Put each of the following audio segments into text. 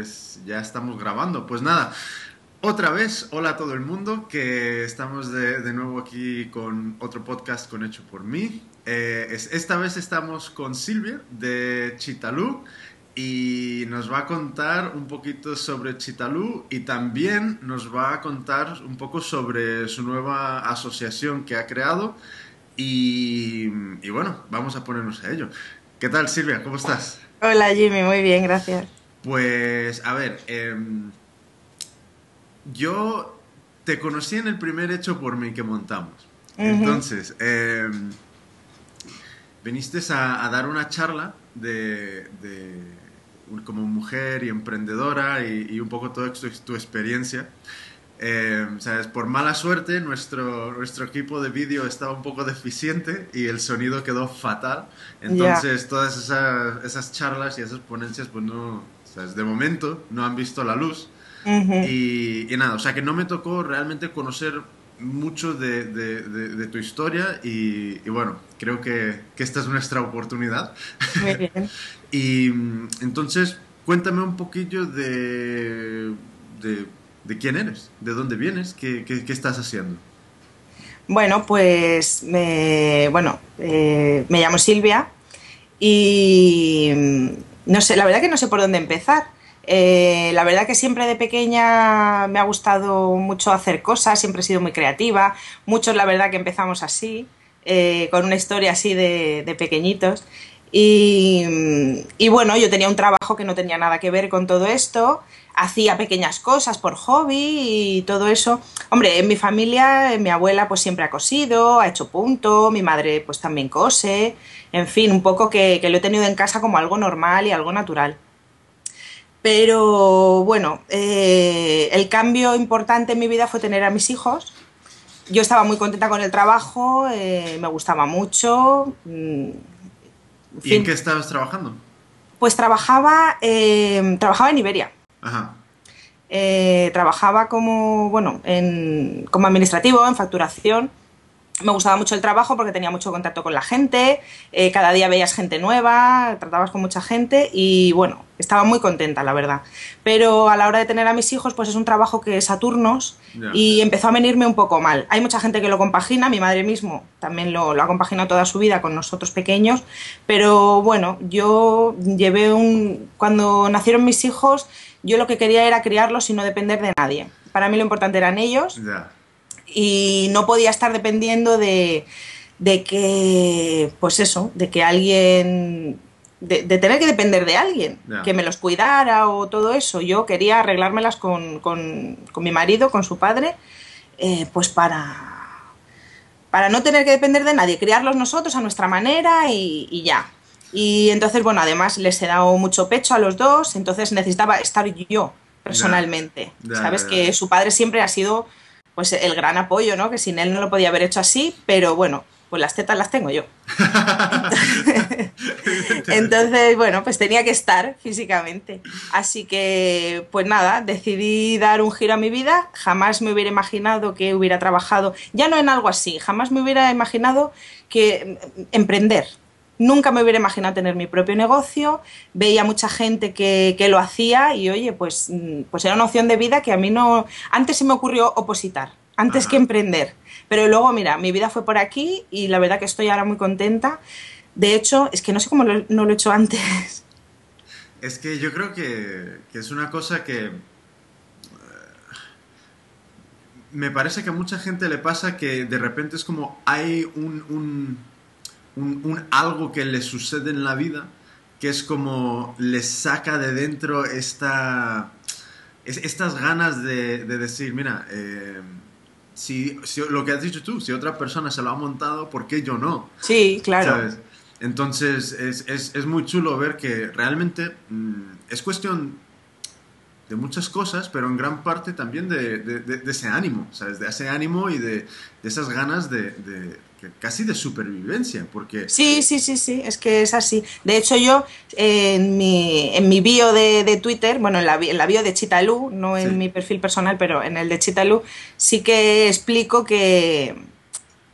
Pues ya estamos grabando. Pues nada, otra vez, hola a todo el mundo, que estamos de, nuevo aquí con otro podcast con Hecho por mí. Eh, esta vez estamos con Silvia de Chitalú y nos va a contar un poquito sobre Chitalú y también nos va a contar un poco sobre su nueva asociación que ha creado y, bueno, vamos a ponernos a ello. ¿Qué tal Silvia? ¿Cómo estás? Hola Jimmy, muy bien, gracias. Pues a ver, em, yo te conocí en el primer hecho por mí que montamos. Entonces, em, viniste a, dar una charla de, como mujer y emprendedora y, un poco toda tu, tu experiencia. Eh, ¿sabes? Por mala suerte, nuestro, nuestro equipo de vídeo estaba un poco deficiente y el sonido quedó fatal. Entonces, todas esas, esas, charlas y esas ponencias, pues no, ¿sabes? de momento no han visto la luz. y, nada, o sea que no me tocó realmente conocer mucho de, de, tu historia y, bueno, creo que, que, esta es nuestra oportunidad. Muy bien. y entonces, cuéntame un poquillo de de quién eres, de dónde vienes, qué, qué, estás haciendo. Bueno, pues me, bueno, eh, me llamo Silvia y mm, no sé, la verdad que no sé por dónde empezar. Eh, la verdad que siempre de pequeña me ha gustado mucho hacer cosas, siempre he sido muy creativa. Muchos, la verdad, que empezamos así, eh, con una historia así de, pequeñitos. Y, bueno, yo tenía un trabajo que no tenía nada que ver con todo esto hacía pequeñas cosas por hobby y todo eso. Hombre, en mi familia, mi abuela pues siempre ha cosido, ha hecho punto, mi madre pues también cose, en fin, un poco que, lo he tenido en casa como algo normal y algo natural. Pero bueno, eh, el cambio importante en mi vida fue tener a mis hijos. Yo estaba muy contenta con el trabajo, eh, me gustaba mucho. Mm, ¿Y en qué estabas trabajando? Pues trabajaba, eh, trabajaba en Iberia. Eh, trabajaba como, bueno, en, como administrativo, en facturación. Me gustaba mucho el trabajo porque tenía mucho contacto con la gente, eh, cada día veías gente nueva, tratabas con mucha gente y bueno, estaba muy contenta, la verdad. Pero a la hora de tener a mis hijos, pues es un trabajo que es a turnos y empezó a venirme un poco mal. Hay mucha gente que lo compagina, mi madre mismo también lo, lo ha compaginado toda su vida con nosotros pequeños, pero bueno, yo llevé un... Cuando nacieron mis hijos, yo lo que quería era criarlos y no depender de nadie. Para mí lo importante eran ellos y no podía estar dependiendo de, de, que, pues eso, de que alguien, de, tener que depender de alguien, que me los cuidara o todo eso. Yo quería arreglármelas con, con, con mi marido, con su padre, eh, pues para, para no tener que depender de nadie, criarlos nosotros a nuestra manera y ya. Y entonces, bueno, además les he dado mucho pecho a los dos, entonces necesitaba estar yo personalmente. Sabes que su padre siempre ha sido pues el gran apoyo, ¿no? Que sin él no lo podía haber hecho así, pero bueno, pues las tetas las tengo yo. Entonces, bueno, pues tenía que estar físicamente. Así que, pues nada, decidí dar un giro a mi vida. Jamás me hubiera imaginado que hubiera trabajado, ya no en algo así, jamás me hubiera imaginado que mm, emprender, Nunca me hubiera imaginado tener mi propio negocio, veía mucha gente que, lo hacía y oye, pues, mm, pues era una opción de vida que a mí no... Antes se me ocurrió opositar, antes que emprender. Pero luego, mira, mi vida fue por aquí y la verdad que estoy ahora muy contenta. De hecho, es que no sé cómo no lo he hecho antes. Es que yo creo que, es una cosa que... Eh, me parece que a mucha gente le pasa que de repente es como hay un un, algo que le sucede en la vida que es como le saca de dentro esta, estas ganas de, decir, mira, eh, si, lo que has dicho tú, si otra persona se lo ha montado, ¿por qué yo no? Sí, claro. Entonces es, muy chulo ver que realmente mm, es cuestión de muchas cosas, pero en gran parte también de, ese ánimo, ¿sabes? De ese ánimo y de, esas ganas de, casi de supervivencia, porque... Sí, sí, sí, sí, es que es así. De hecho, yo en, mi, en mi bio de, Twitter, bueno, en la, en la, bio de Chitalú, no en mi perfil personal, pero en el de Chitalú, sí que explico que,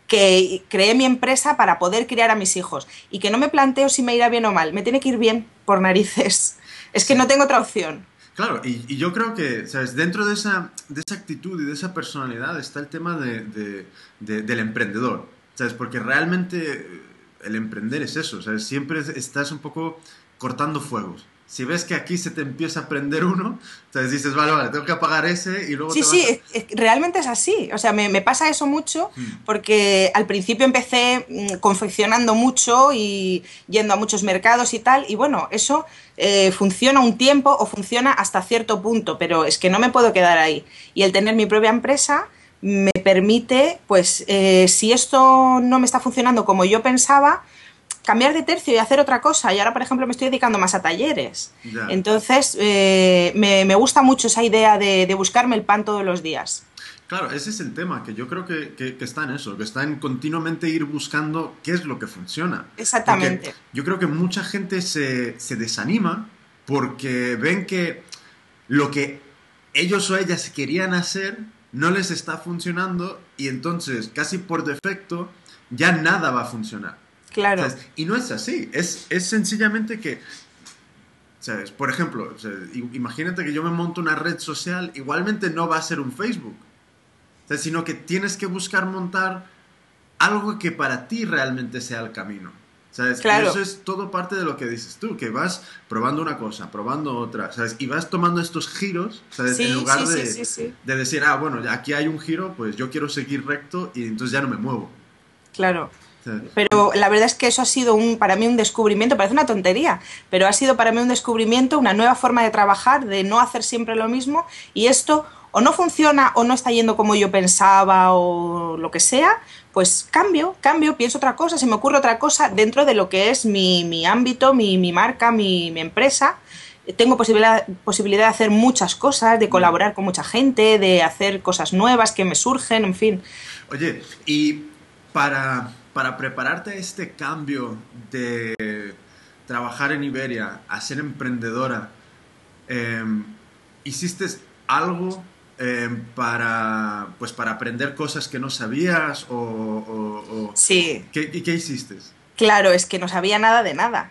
que creé mi empresa para poder criar a mis hijos y que no me planteo si me irá bien o mal, me tiene que ir bien por narices. Es que no tengo otra opción. Claro, y, yo creo que, ¿sabes? Dentro de esa, de esa actitud y de esa personalidad está el tema de, del emprendedor, ¿sabes? Porque realmente el emprender es eso, ¿sabes? Siempre estás un poco cortando fuegos si ves que aquí se te empieza a prender uno, entonces dices, vale, vale, tengo que apagar ese y luego... Sí, sí, realmente es así. O sea, me, pasa eso mucho hmm. porque al principio empecé mm, confeccionando mucho y yendo a muchos mercados y tal, y bueno, eso eh, funciona un tiempo o funciona hasta cierto punto, pero es que no me puedo quedar ahí. Y el tener mi propia empresa me permite, pues, eh, si esto no me está funcionando como yo pensaba, cambiar de tercio y hacer otra cosa. Y ahora, por ejemplo, me estoy dedicando más a talleres. Entonces, eh, me, gusta mucho esa idea de, buscarme el pan todos los días. Claro, ese es el tema, que yo creo que, está en eso, que está en continuamente ir buscando qué es lo que funciona. Exactamente. yo creo que mucha gente se, se desanima porque ven que lo que ellos o ellas querían hacer no les está funcionando y entonces casi por defecto ya nada va a funcionar. Claro. Y no es así, es, es sencillamente que, ¿sabes? Por ejemplo, imagínate que yo me monto una red social, igualmente no va a ser un Facebook, sino que tienes que buscar montar algo que para ti realmente sea el camino. ¿Sabes? Claro. eso es todo parte de lo que dices tú, que vas probando una cosa, probando otra, ¿sabes? Y vas tomando estos giros, ¿sabes? en lugar de, de, decir, ah, bueno, aquí hay un giro, pues yo quiero seguir recto y entonces ya no me muevo. Claro. Pero la verdad es que eso ha sido un, para mí un descubrimiento, parece una tontería, pero ha sido para mí un descubrimiento, una nueva forma de trabajar, de no hacer siempre lo mismo y esto o no funciona o no está yendo como yo pensaba o lo que sea, pues cambio, cambio, pienso otra cosa, se me ocurre otra cosa dentro de lo que es mi, ámbito, mi, marca, mi, empresa tengo posibilidad, posibilidad de hacer muchas cosas, de colaborar con mucha gente, de hacer cosas nuevas que me surgen, en fin. Oye, y para para prepararte a este cambio de trabajar en Iberia a ser emprendedora, em, ¿hiciste algo em, para, pues, para aprender cosas que no sabías? O, sí. ¿qué, ¿Y qué hiciste? Claro, es que no sabía nada de nada.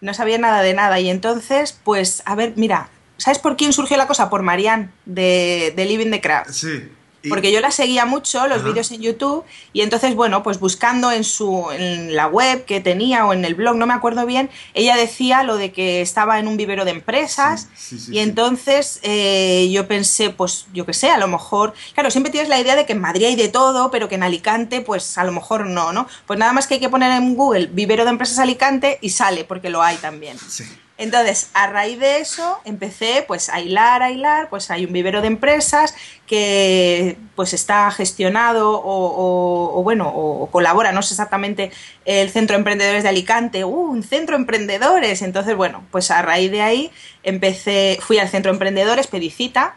No sabía nada de nada. Y entonces, pues, a ver, mira, ¿sabes por quién surgió la cosa? Por Marianne, de, de Living the Craft. Sí. Porque yo la seguía mucho, los vídeos en YouTube, y entonces, bueno, pues buscando en, su, en la web que tenía o en el blog, no me acuerdo bien, ella decía lo de que estaba en un vivero de empresas, y entonces eh, yo pensé, pues yo qué sé, a lo mejor, claro, siempre tienes la idea de que en Madrid hay de todo, pero que en Alicante, pues a lo mejor no, ¿no? Pues nada más que hay que poner en Google vivero de empresas Alicante y sale, porque lo hay también. Sí. Entonces, a raíz de eso, empecé pues a hilar, a hilar, pues hay un vivero de empresas que pues está gestionado o, bueno, o colabora, no sé exactamente, el Centro Emprendedores de Alicante, uh, un Centro Emprendedores, entonces bueno, pues a raíz de ahí empecé, fui al Centro Emprendedores, pedí cita,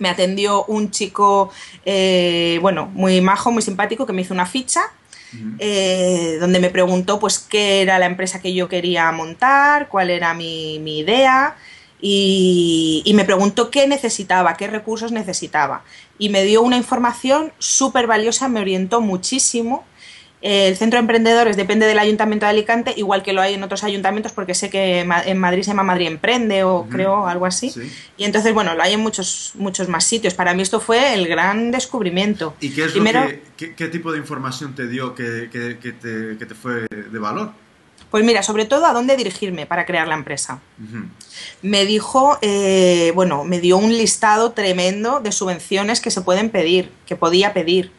me atendió un chico, eh, bueno, muy majo, muy simpático, que me hizo una ficha eh, donde me preguntó pues qué era la empresa que yo quería montar, cuál era mi, idea y, me preguntó qué necesitaba, qué recursos necesitaba. Y me dio una información súper valiosa, me orientó muchísimo el centro de emprendedores depende del Ayuntamiento de Alicante, igual que lo hay en otros ayuntamientos, porque sé que en Madrid se llama Madrid Emprende o creo algo así. Y entonces, bueno, lo hay en muchos, muchos más sitios. Para mí esto fue el gran descubrimiento. ¿Y qué, es Primero, qué, tipo de información te dio que, te, fue de valor? Pues mira, sobre todo a dónde dirigirme para crear la empresa. Me dijo, eh, bueno, me dio un listado tremendo de subvenciones que se pueden pedir, que podía pedir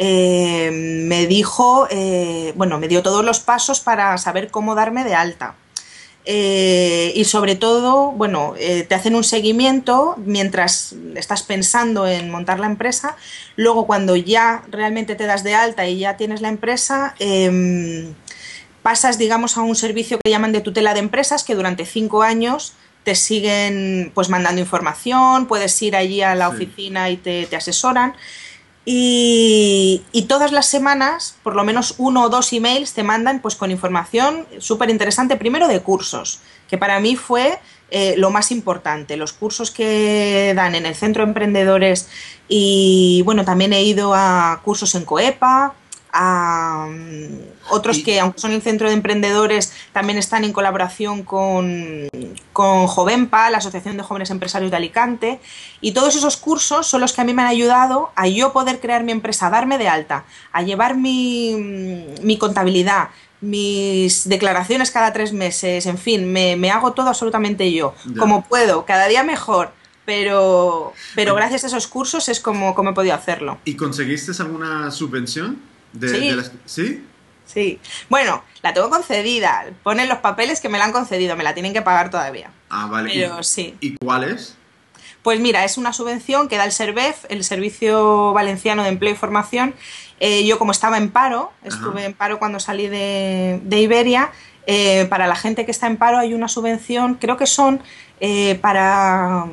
eh, me dijo, eh, bueno, me dio todos los pasos para saber cómo darme de alta. Eh, y sobre todo, bueno, te hacen un seguimiento mientras estás pensando en montar la empresa. Luego, cuando ya realmente te das de alta y ya tienes la empresa, em, pasas, digamos, a un servicio que llaman de tutela de empresas, que durante cinco años te siguen pues mandando información, puedes ir allí a la oficina y te, te asesoran. Y, todas las semanas, por lo menos uno o dos emails te mandan pues con información súper interesante, primero de cursos, que para mí fue eh, lo más importante, los cursos que dan en el Centro de Emprendedores y bueno, también he ido a cursos en COEPA, a mm, otros que, aunque son el centro de emprendedores, también están en colaboración con, con Jovenpa, la Asociación de Jóvenes Empresarios de Alicante. Y todos esos cursos son los que a mí me han ayudado a yo poder crear mi empresa, a darme de alta, a llevar mi, mm, mi contabilidad, mis declaraciones cada tres meses, en fin, me, me hago todo absolutamente yo, como puedo, cada día mejor. Pero, pero gracias a esos cursos es como, como he podido hacerlo. ¿Y conseguiste alguna subvención? Sí. ¿Sí? Bueno, la tengo concedida. Ponen los papeles que me la han concedido, me la tienen que pagar todavía. Ah, vale. Pero sí. ¿Y cuál es? Pues mira, es una subvención que da el SERVEF, el Servicio Valenciano de Empleo y Formación. Eh, yo como estaba en paro, estuve en paro cuando salí de, Iberia, eh, para la gente que está en paro hay una subvención, creo que son eh, para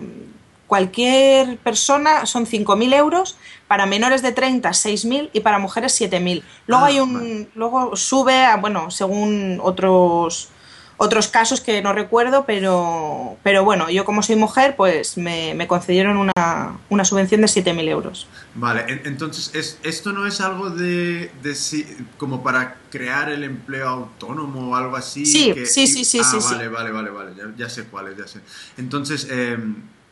cualquier persona son 5.000 euros, para menores de 30 6.000 y para mujeres 7.000. Luego ah, hay un luego sube a bueno, según otros otros casos que no recuerdo, pero, pero bueno, yo como soy mujer, pues me, concedieron una, una, subvención de 7.000 euros. Vale, entonces, es, ¿esto no es algo de, de, como para crear el empleo autónomo o algo así? Sí, sí, sí, sí, ah, sí, vale, vale, vale, vale, ya, sé cuál es, ya sé. Entonces, eh,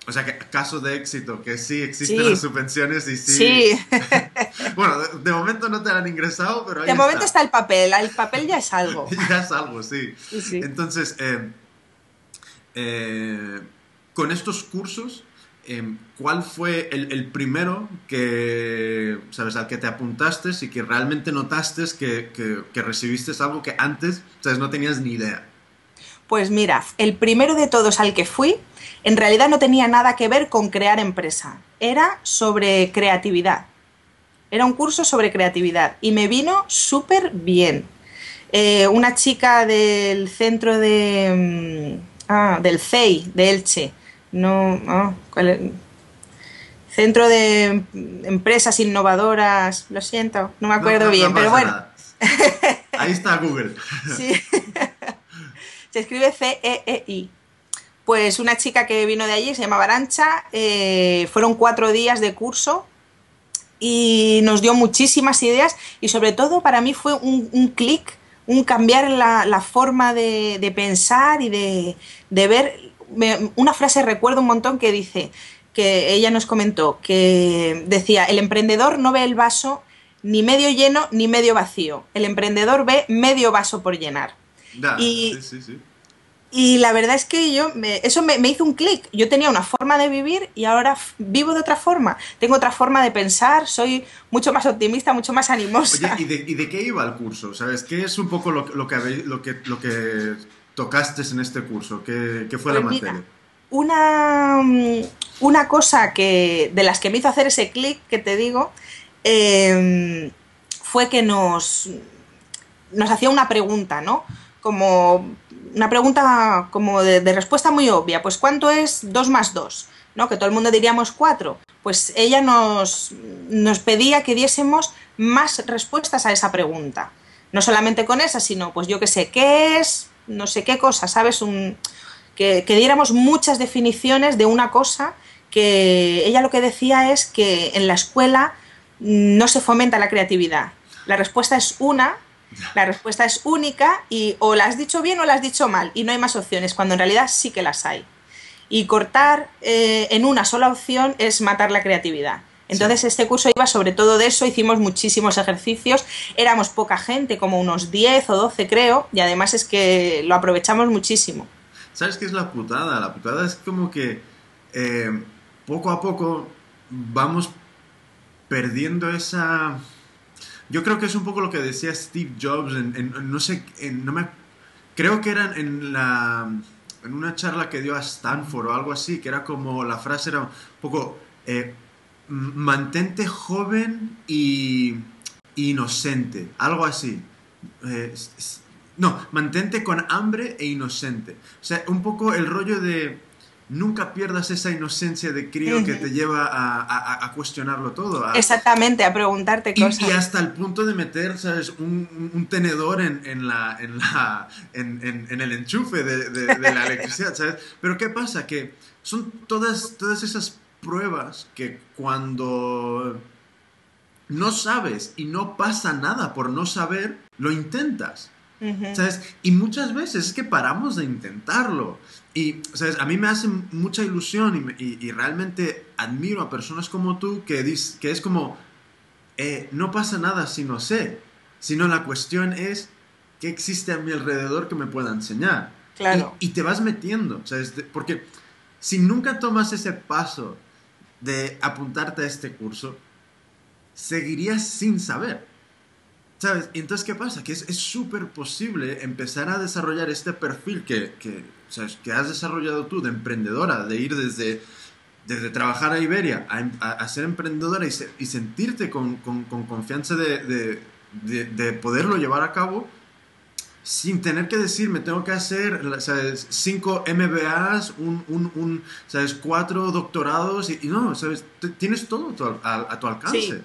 o sea, que caso de éxito, que sí existen las subvenciones y sí. Sí. bueno, de, momento no te han ingresado, pero ahí De momento está el papel, el papel ya es algo. ya es algo, sí. Entonces, eh, eh, con estos cursos, eh, ¿cuál fue el, primero que, sabes, al que te apuntaste y que realmente notaste que, que, que recibiste algo que antes, sabes, no tenías ni idea? Pues mira, el primero de todos al que fui en realidad no tenía nada que ver con crear empresa, era sobre creatividad. Era un curso sobre creatividad y me vino súper bien. Eh, una chica del centro de... Mm, ah, del CEI, de Elche. No, ah, Centro de Empresas Innovadoras, lo siento, no me acuerdo bien, pero bueno. Ahí está Google. sí. Se escribe C-E-E-I pues una chica que vino de allí, se llamaba Arancha, eh, fueron cuatro días de curso y nos dio muchísimas ideas y sobre todo para mí fue un, clic, un cambiar la, forma de, pensar y de, ver. una frase recuerdo un montón que dice, que ella nos comentó, que decía, el emprendedor no ve el vaso ni medio lleno ni medio vacío, el emprendedor ve medio vaso por llenar. y, sí, sí, sí. Y la verdad es que yo, eso me, hizo un clic. Yo tenía una forma de vivir y ahora vivo de otra forma. Tengo otra forma de pensar, soy mucho más optimista, mucho más animosa. Oye, ¿y de, qué iba el curso? ¿Sabes? ¿Qué es un poco lo, que, lo, que, lo que tocaste en este curso? ¿Qué, qué fue la pues materia? una, una cosa que, de las que me hizo hacer ese clic que te digo em, fue que nos, nos hacía una pregunta, ¿no? Como una pregunta como de, respuesta muy obvia, pues ¿cuánto es 2 más 2? ¿No? Que todo el mundo diríamos 4. Pues ella nos, nos pedía que diésemos más respuestas a esa pregunta. No solamente con esa, sino pues yo qué sé, ¿qué es? No sé qué cosa, ¿sabes? Un, que, que diéramos muchas definiciones de una cosa que ella lo que decía es que en la escuela no se fomenta la creatividad. La respuesta es una la respuesta es única y o la has dicho bien o la has dicho mal y no hay más opciones, cuando en realidad sí que las hay. Y cortar eh, en una sola opción es matar la creatividad. Entonces este curso iba sobre todo de eso, hicimos muchísimos ejercicios, éramos poca gente, como unos 10 o 12 creo, y además es que lo aprovechamos muchísimo. ¿Sabes qué es la putada? La putada es como que eh, poco a poco vamos perdiendo esa yo creo que es un poco lo que decía Steve Jobs en, no sé, no me, creo que era en la en una charla que dio a Stanford o algo así, que era como la frase era un poco eh, mantente joven y inocente, algo así. Eh, no, mantente con hambre e inocente. O sea, un poco el rollo de nunca pierdas esa inocencia de crío que te lleva a, cuestionarlo todo. Exactamente, a preguntarte cosas. Y, hasta el punto de meter, ¿sabes? Un, tenedor en, la, en, la, en, el enchufe de, la electricidad, ¿sabes? Pero ¿qué pasa? Que son todas, todas esas pruebas que cuando no sabes y no pasa nada por no saber, lo intentas. ¿Sabes? Y muchas veces es que paramos de intentarlo. Y, ¿sabes? A mí me hace mucha ilusión y, realmente admiro a personas como tú que, que es como, eh, no pasa nada si no sé, sino la cuestión es qué existe a mi alrededor que me pueda enseñar. Claro. Y, te vas metiendo, ¿sabes? Porque si nunca tomas ese paso de apuntarte a este curso, seguirías sin saber. ¿Sabes? Y entonces, ¿qué pasa? Que es súper posible empezar a desarrollar este perfil que, que, que has desarrollado tú de emprendedora, de ir desde, desde trabajar a Iberia a, ser emprendedora y, sentirte con, con, confianza de, de, de, poderlo llevar a cabo sin tener que decir, me tengo que hacer, ¿sabes? Cinco MBAs, un, un, un ¿sabes? Cuatro doctorados y, no, ¿sabes? Tienes todo a, tu alcance.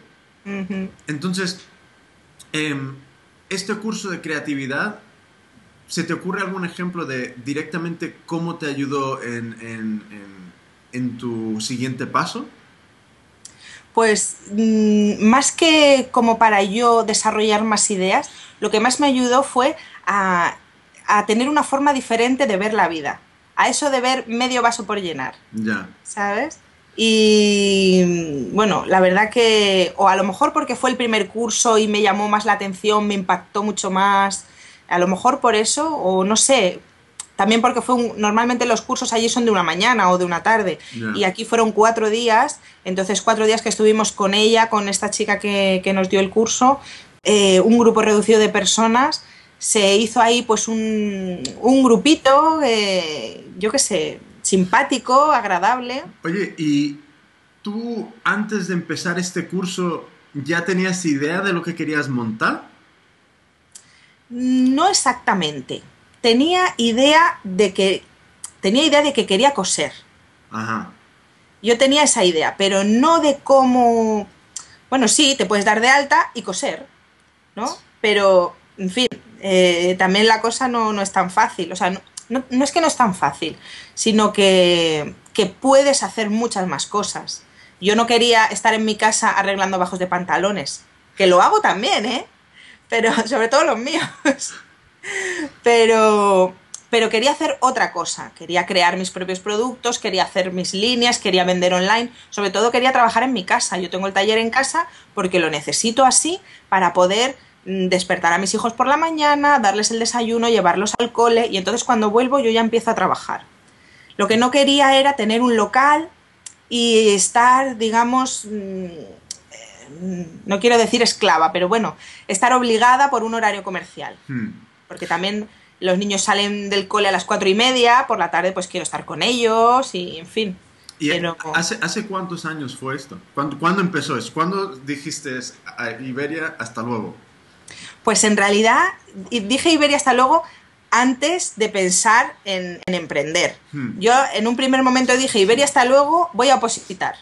Entonces, em, este curso de creatividad, ¿se te ocurre algún ejemplo de directamente cómo te ayudó en, en, en, tu siguiente paso? Pues mm, más que como para yo desarrollar más ideas, lo que más me ayudó fue a, a tener una forma diferente de ver la vida. A eso de ver medio vaso por llenar. Ya. ¿Sabes? Y bueno, la verdad que, o a lo mejor porque fue el primer curso y me llamó más la atención, me impactó mucho más, a lo mejor por eso, o no sé, también porque fue normalmente los cursos allí son de una mañana o de una tarde, y aquí fueron cuatro días, entonces cuatro días que estuvimos con ella, con esta chica que, nos dio el curso, eh, un grupo reducido de personas, se hizo ahí pues un, un grupito, eh, yo qué sé, simpático, agradable. Oye, ¿y tú antes de empezar este curso ya tenías idea de lo que querías montar? No exactamente. Tenía idea de que tenía idea de que quería coser. Ajá. Yo tenía esa idea, pero no de cómo bueno, sí, te puedes dar de alta y coser, ¿no? Pero, en fin, eh, también la cosa no, no, es tan fácil. O sea, no, no, es que no es tan fácil, sino que, puedes hacer muchas más cosas. Yo no quería estar en mi casa arreglando bajos de pantalones, que lo hago también, ¿eh? Pero sobre todo los míos. Pero, pero quería hacer otra cosa. Quería crear mis propios productos, quería hacer mis líneas, quería vender online. Sobre todo quería trabajar en mi casa. Yo tengo el taller en casa porque lo necesito así para poder despertar a mis hijos por la mañana, darles el desayuno, llevarlos al cole y entonces cuando vuelvo yo ya empiezo a trabajar. Lo que no quería era tener un local y estar, digamos, mm, eh, no quiero decir esclava, pero bueno, estar obligada por un horario comercial. Hmm. Porque también los niños salen del cole a las cuatro y media, por la tarde pues quiero estar con ellos y en fin. ¿Y hace, hace cuántos años fue esto? ¿Cuándo, ¿Cuándo empezó eso? ¿Cuándo dijiste a Iberia hasta luego? Pues en realidad, dije Iberia hasta luego antes de pensar en, emprender. Hmm. Yo en un primer momento dije Iberia hasta luego, voy a opositar.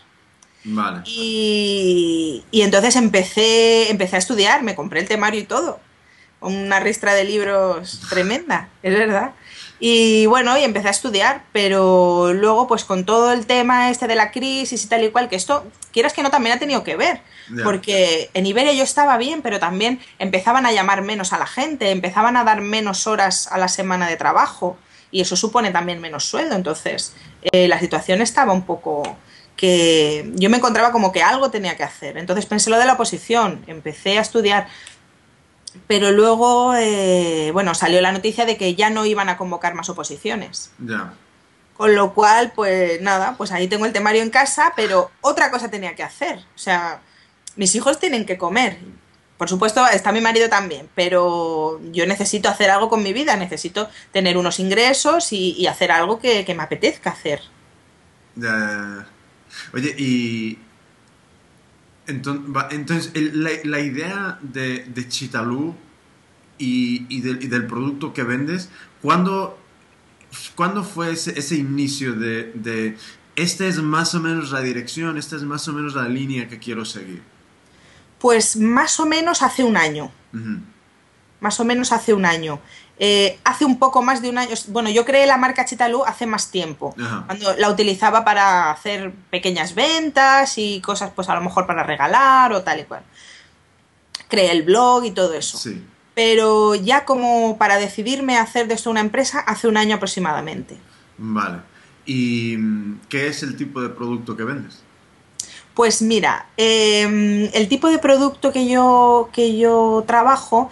Vale. Y, entonces empecé, empecé a estudiar, me compré el temario y todo. Una ristra de libros tremenda, es verdad. Y bueno, y empecé a estudiar, pero luego pues con todo el tema este de la crisis y tal y cual, que esto, quieras que no, también ha tenido que ver, porque en Iberia yo estaba bien, pero también empezaban a llamar menos a la gente, empezaban a dar menos horas a la semana de trabajo y eso supone también menos sueldo, entonces eh, la situación estaba un poco que yo me encontraba como que algo tenía que hacer, entonces pensé lo de la oposición, empecé a estudiar, pero luego, eh, bueno, salió la noticia de que ya no iban a convocar más oposiciones. Ya. Con lo cual, pues nada, pues ahí tengo el temario en casa, pero otra cosa tenía que hacer. O sea, mis hijos tienen que comer. Por supuesto, está mi marido también, pero yo necesito hacer algo con mi vida, necesito tener unos ingresos y, hacer algo que, me apetezca hacer. Ya, Oye, y entonces, la, idea de, de Chitalú y, del, producto que vendes, ¿cuándo, fue ese, inicio de, esta es más o menos la dirección, esta es más o menos la línea que quiero seguir? Pues más o menos hace un año. Más o menos hace un año. Eh, hace un poco más de un año, bueno, yo creé la marca Chitalú hace más tiempo, cuando la utilizaba para hacer pequeñas ventas y cosas, pues a lo mejor para regalar o tal y cual. Creé el blog y todo eso. Pero ya como para decidirme a hacer de esto una empresa, hace un año aproximadamente. Vale. ¿Y mm, qué es el tipo de producto que vendes? Pues mira, em, el tipo de producto que yo, que yo trabajo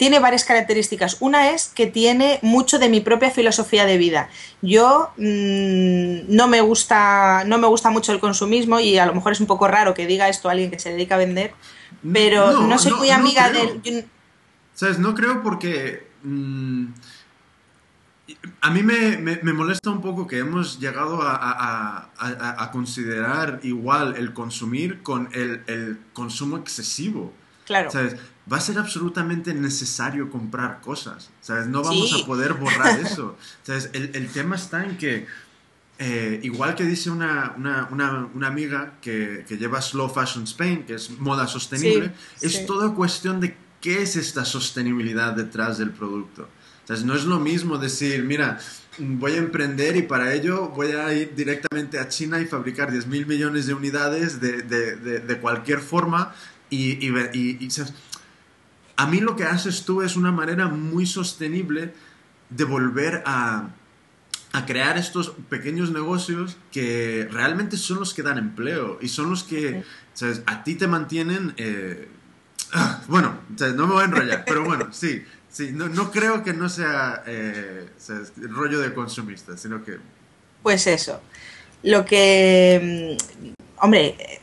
tiene varias características. Una es que tiene mucho de mi propia filosofía de vida. Yo mm, no me gusta, no me gusta mucho el consumismo y a lo mejor es un poco raro que diga esto a alguien que se dedica a vender, pero no, soy muy amiga del. ¿Sabes? No creo porque. Mm, a mí me, molesta un poco que hemos llegado a, considerar igual el consumir con el, el consumo excesivo. Claro. ¿Sabes? Va a ser absolutamente necesario comprar cosas, ¿sabes? No vamos a poder borrar eso, ¿sabes? El, el, tema está en que, eh, igual que dice una, una, una, amiga que, que, lleva Slow Fashion Spain, que es moda sostenible, es toda cuestión de qué es esta sostenibilidad detrás del producto. ¿Sabes? No es lo mismo decir, mira, voy a emprender y para ello voy a ir directamente a China y fabricar 10 mil millones de unidades de, de, de, cualquier forma y, y, y, y ¿sabes? A mí lo que haces tú es una manera muy sostenible de volver a, crear estos pequeños negocios que realmente son los que dan empleo y son los que a ti te mantienen... Eh, ah, bueno, no me voy a enrollar, pero bueno, sí, sí, no, creo que no sea, eh, rollo de consumista, sino que... Pues eso, lo que... Mm, hombre,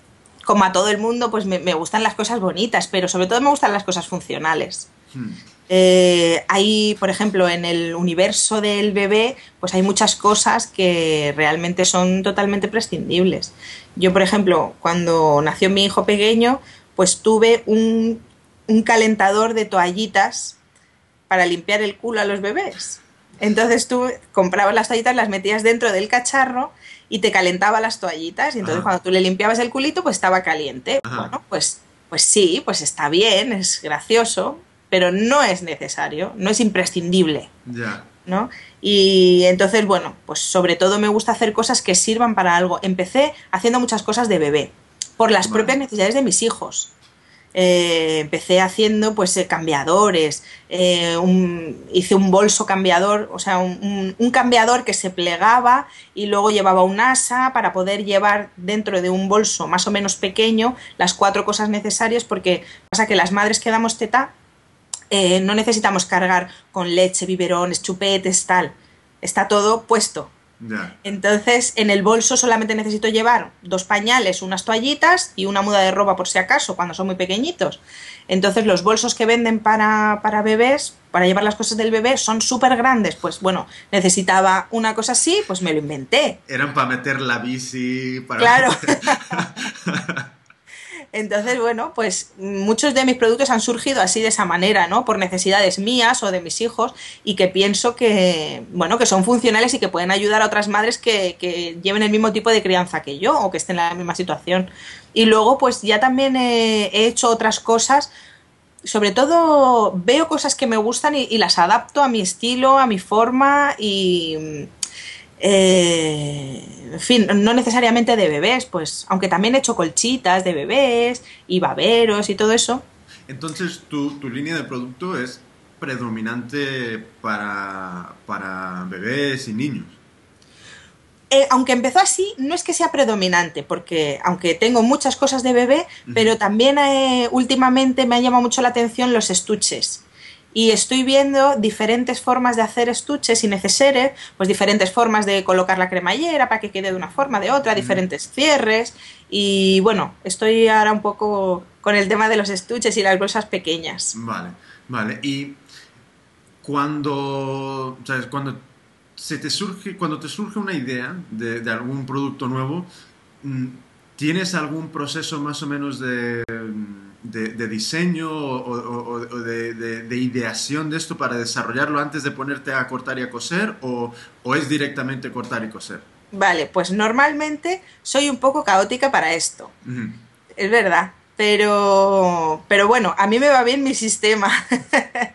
como a todo el mundo, pues me, gustan las cosas bonitas, pero sobre todo me gustan las cosas funcionales. Hmm. Eh, hay, por ejemplo, en el universo del bebé, pues hay muchas cosas que realmente son totalmente prescindibles. Yo, por ejemplo, cuando nació mi hijo pequeño, pues tuve un, un calentador de toallitas para limpiar el culo a los bebés. Entonces tú comprabas las toallitas, las metías dentro del cacharro y te calentaba las toallitas y entonces cuando tú le limpiabas el culito pues estaba caliente. Bueno, pues, pues sí, pues está bien, es gracioso, pero no es necesario, no es imprescindible. ¿no? Y entonces, bueno, pues sobre todo me gusta hacer cosas que sirvan para algo. Empecé haciendo muchas cosas de bebé, por las propias necesidades de mis hijos. Eh, empecé haciendo pues eh, cambiadores, eh, hice un bolso cambiador, o sea, un, cambiador que se plegaba y luego llevaba un asa para poder llevar dentro de un bolso más o menos pequeño las cuatro cosas necesarias porque pasa que las madres que damos teta no necesitamos cargar con leche, biberones, chupetes, tal. Está todo puesto. Entonces, en el bolso solamente necesito llevar dos pañales, unas toallitas y una muda de ropa por si acaso, cuando son muy pequeñitos. Entonces, los bolsos que venden para, para bebés, para llevar las cosas del bebé, son súper grandes. Pues bueno, necesitaba una cosa así, pues me lo inventé. Eran para meter la bici, para... Claro. Entonces, bueno, pues muchos de mis productos han surgido así de esa manera, ¿no? Por necesidades mías o de mis hijos y que pienso que, bueno, que son funcionales y que pueden ayudar a otras madres que, que lleven el mismo tipo de crianza que yo o que estén en la misma situación. Y luego, pues ya también he, hecho otras cosas sobre todo veo cosas que me gustan y, las adapto a mi estilo, a mi forma y, eh, en fin, no necesariamente de bebés, pues, aunque también he hecho colchitas de bebés y baberos y todo eso. Entonces, tu, línea de producto es predominante para, para bebés y niños. Eh, aunque empezó así, no es que sea predominante, porque aunque tengo muchas cosas de bebé, pero también eh, últimamente me ha llamado mucho la atención los estuches y estoy viendo diferentes formas de hacer estuches y neceseres, pues diferentes formas de colocar la cremallera para que quede de una forma, de otra, diferentes cierres y bueno, estoy ahora un poco con el tema de los estuches y las bolsas pequeñas. Vale, vale. Y cuando, ¿sabes? Cuando se te surge, cuando te surge una idea de, de algún producto nuevo, mm, ¿tienes algún proceso más o menos de de, diseño o, de, ideación de esto para desarrollarlo antes de ponerte a cortar y a coser o, es directamente cortar y coser? Vale, pues normalmente soy un poco caótica para esto. Es verdad. Pero, pero bueno, a mí me va bien mi sistema.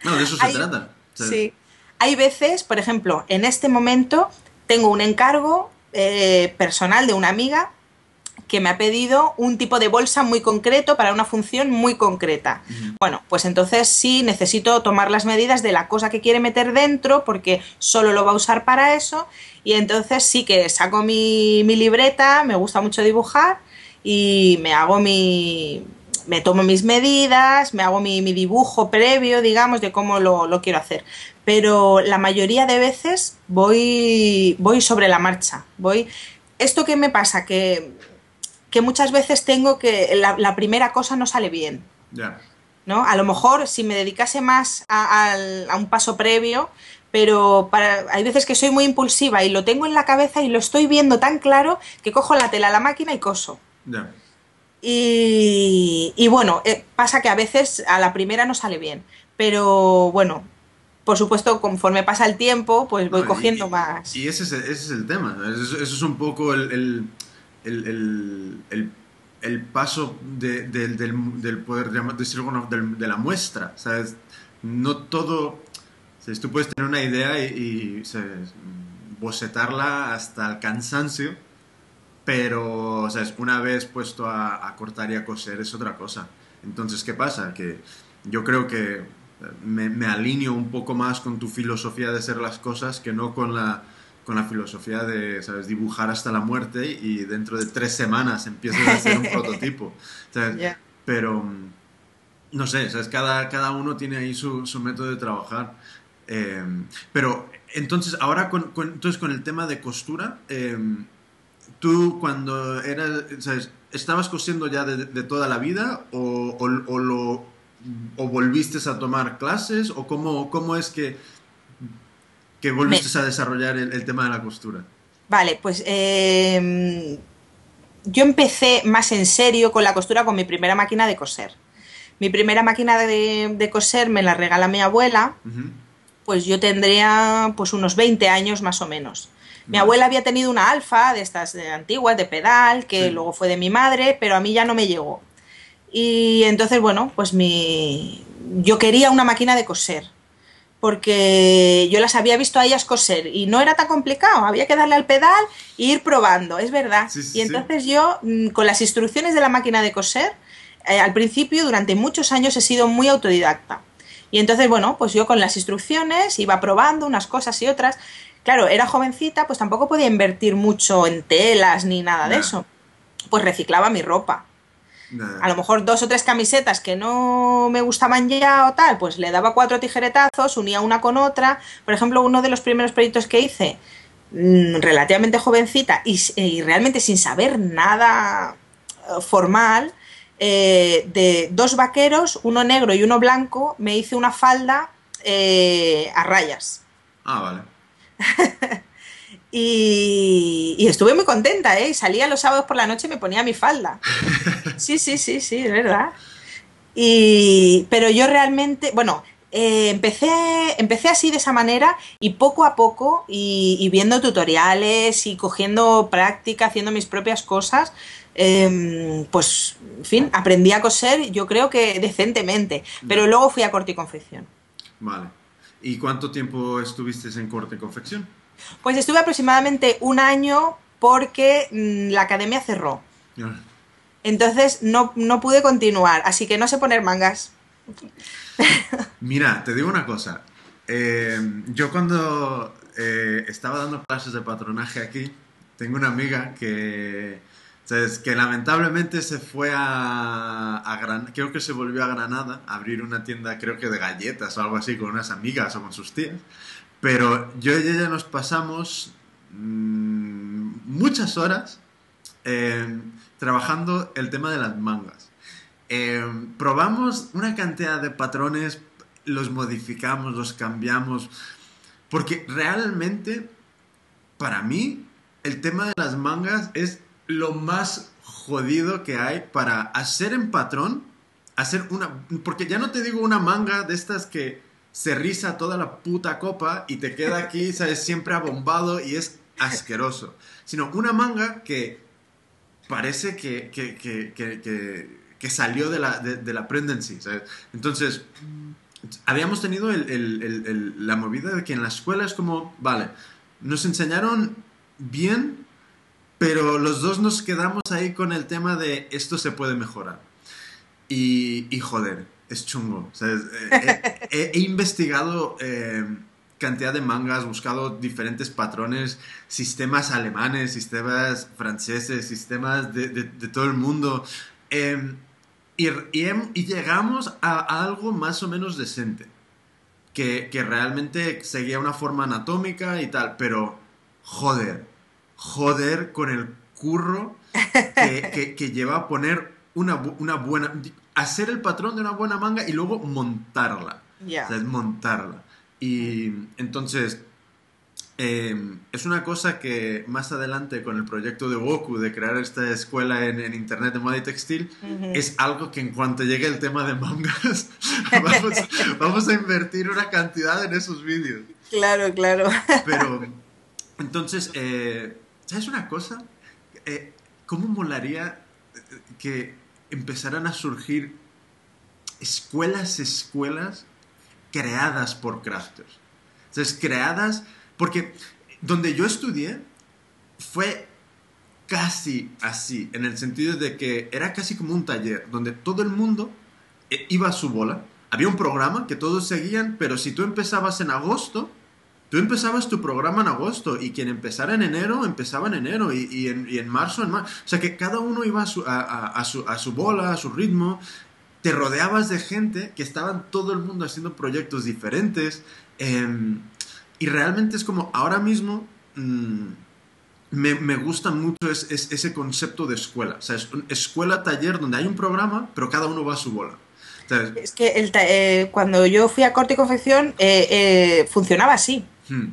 No, de eso se trata. Sí. Hay veces, por ejemplo, en este momento tengo un encargo eh, personal de una amiga que me ha pedido un tipo de bolsa muy concreto para una función muy concreta. Bueno, pues entonces sí necesito tomar las medidas de la cosa que quiere meter dentro porque solo lo va a usar para eso y entonces sí que saco mi, libreta, me gusta mucho dibujar y me hago mi... me tomo mis medidas, me hago mi, dibujo previo, digamos, de cómo lo, lo quiero hacer pero la mayoría de veces voy, voy sobre la marcha. Voy. Esto que me pasa, que que muchas veces tengo que la, primera cosa no sale bien. ¿no? A lo mejor si me dedicase más a, un paso previo, pero para, hay veces que soy muy impulsiva y lo tengo en la cabeza y lo estoy viendo tan claro que cojo la tela la máquina y coso. Y, bueno, eh, pasa que a veces a la primera no sale bien, pero bueno, por supuesto, conforme pasa el tiempo, pues voy cogiendo más. Y ese es, el tema, eso, es un poco el el, el, paso de, del, poder decirlo, de la muestra, ¿sabes? No todo, tú puedes tener una idea y, bocetarla hasta el cansancio, pero, ¿sabes? Una vez puesto a, cortar y a coser es otra cosa. Entonces, ¿qué pasa? Que yo creo que me, me alineo un poco más con tu filosofía de hacer las cosas que no con la con la filosofía de, ¿sabes? Dibujar hasta la muerte y dentro de tres semanas empiezas a hacer un prototipo. Pero, no sé, ¿sabes? Cada, cada uno tiene ahí su, su método de trabajar. Em, pero, entonces, ahora con, entonces, con el tema de costura, em, tú cuando eras, ¿sabes? ¿Estabas cosiendo ya de, de toda la vida o, o, o, lo, o volviste a tomar clases o cómo, cómo es que que volviste a desarrollar el, tema de la costura. Vale, pues em, yo empecé más en serio con la costura con mi primera máquina de coser. Mi primera máquina de, coser me la regala mi abuela, pues yo tendría pues unos 20 años más o menos. Mi abuela había tenido una alfa de estas antiguas, de pedal, que luego fue de mi madre, pero a mí ya no me llegó. Y entonces, bueno, pues mi... yo quería una máquina de coser porque yo las había visto a ellas coser y no era tan complicado, había que darle al pedal e ir probando, es verdad. y entonces yo, mm, con las instrucciones de la máquina de coser, eh, al principio, durante muchos años, he sido muy autodidacta. Y entonces, bueno, pues yo con las instrucciones iba probando unas cosas y otras. Claro, era jovencita, pues tampoco podía invertir mucho en telas ni nada de eso. Pues reciclaba mi ropa. A lo mejor dos o tres camisetas que no me gustaban ya o tal, pues le daba cuatro tijeretazos, unía una con otra. Por ejemplo, uno de los primeros proyectos que hice, mm, relativamente jovencita y, realmente sin saber nada eh, formal, eh, de dos vaqueros, uno negro y uno blanco, me hice una falda eh, a rayas. Ah, vale. Y, estuve muy contenta, ¿eh? Salía los sábados por la noche y me ponía mi falda. Sí, sí, sí, sí, es verdad. Y, pero yo realmente, bueno, eh, empecé, empecé así de esa manera y poco a poco, y, viendo tutoriales y cogiendo práctica, haciendo mis propias cosas, em, pues, en fin, aprendí a coser, yo creo que decentemente, pero luego fui a corte y confección. Vale. ¿Y cuánto tiempo estuviste en corte y confección? Pues estuve aproximadamente un año porque mm, la academia cerró. Entonces no, pude continuar, así que no sé poner mangas. Mira, te digo una cosa. Eh, yo cuando eh, estaba dando clases de patronaje aquí, tengo una amiga que, que lamentablemente se fue a, Granada, creo que se volvió a Granada a abrir una tienda, creo que de galletas o algo así, con unas amigas o con sus tías. Pero yo y ella nos pasamos mm, muchas horas eh, trabajando el tema de las mangas. Eh, probamos una cantidad de patrones, los modificamos, los cambiamos, porque realmente, para mí, el tema de las mangas es lo más jodido que hay para hacer en patrón, hacer una, porque ya no te digo una manga de estas que se riza toda la puta copa y te queda aquí, ¿sabes? Siempre abombado y es asqueroso. Sino una manga que parece que, que salió de la, de, la pregnancy. Entonces, habíamos tenido la movida de que en la escuela es como, vale, nos enseñaron bien, pero los dos nos quedamos ahí con el tema de esto se puede mejorar. Y, y joder, es chungo. he, investigado eh, cantidad de mangas, buscado diferentes patrones, sistemas alemanes, sistemas franceses, sistemas de, todo el mundo. Em, y, y, llegamos a, algo más o menos decente, que, realmente seguía una forma anatómica y tal, pero joder, joder con el curro que, lleva a poner una, una, buena... Hacer el patrón de una buena manga y luego montarla. O sea, es montarla. Y entonces, Em, es una cosa que más adelante con el proyecto de Goku de crear esta escuela en, internet de moda y textil es algo que en cuanto llegue el tema de mangas vamos, a invertir una cantidad en esos vídeos. Claro, claro. Pero entonces, eh, ¿sabes una cosa? Eh, ¿Cómo molaría que empezaran a surgir escuelas, escuelas creadas por crafters? Entonces, creadas porque donde yo estudié fue casi así, en el sentido de que era casi como un taller, donde todo el mundo eh, iba a su bola. Había un programa que todos seguían, pero si tú empezabas en agosto, tú empezabas tu programa en agosto y quien empezara en enero, empezaba en enero y, en, marzo, en marzo. O sea que cada uno iba a su, a, su, bola, a su ritmo. Te rodeabas de gente que estaban todo el mundo haciendo proyectos diferentes. Em, y realmente es como, ahora mismo mm, me, me, gusta mucho ese concepto de escuela. O sea, es escuela-taller donde hay un programa, pero cada uno va a su bola. es que el, eh, cuando yo fui a corte y confección eh, eh, funcionaba así. Hmm.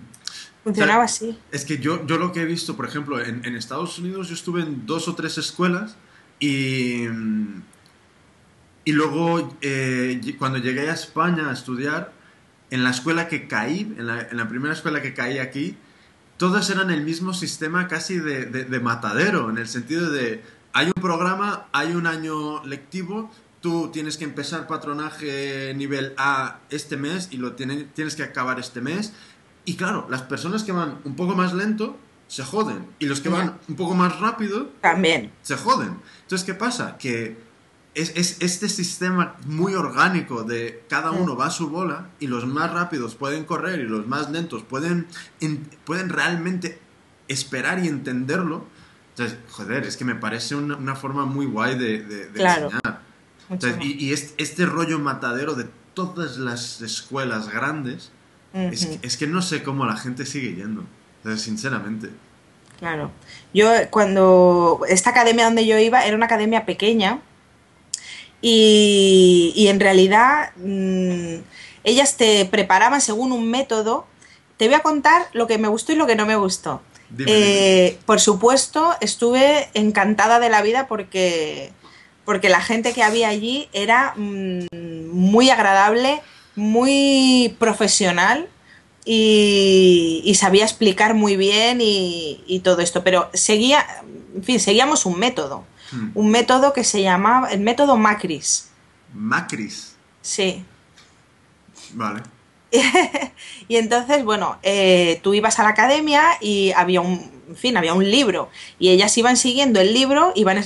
Funcionaba así. Es que yo, yo lo que he visto, por ejemplo, en, en, Estados Unidos yo estuve en dos o tres escuelas y, y luego cuando llegué a España a estudiar, en la escuela que caí, en la, primera escuela que caí aquí, todas eran el mismo sistema casi de, matadero, en el sentido de hay un programa, hay un año lectivo, tú tienes que empezar patronaje nivel A este mes y lo tienes, tienes que acabar este mes. Y claro, las personas que van un poco más lento se joden. Y los que van un poco más rápido también se joden. Entonces, ¿qué pasa? Que es, este sistema muy orgánico de cada uno va a su bola y los más rápidos pueden correr y los más lentos pueden, pueden realmente esperar y entenderlo. Entonces, joder, es que me parece una, forma muy guay de, enseñar. y, este, rollo matadero de todas las escuelas grandes, es, que no sé cómo la gente sigue yendo, sinceramente. Claro. Yo cuando esta academia donde yo iba era una academia pequeña, y, en realidad mm, ellas te preparaban según un método. Te voy a contar lo que me gustó y lo que no me gustó. Eh, por supuesto, estuve encantada de la vida porque, porque la gente que había allí era mm, muy agradable, muy profesional y, sabía explicar muy bien y, y, todo esto. Pero seguía, en fin, seguíamos un método. Hmm. un método que se llamaba el método Macris. Macris. Sí. Vale. y entonces, bueno, eh, tú ibas a la academia y había un, en fin, había un libro y ellas iban siguiendo el libro, iban,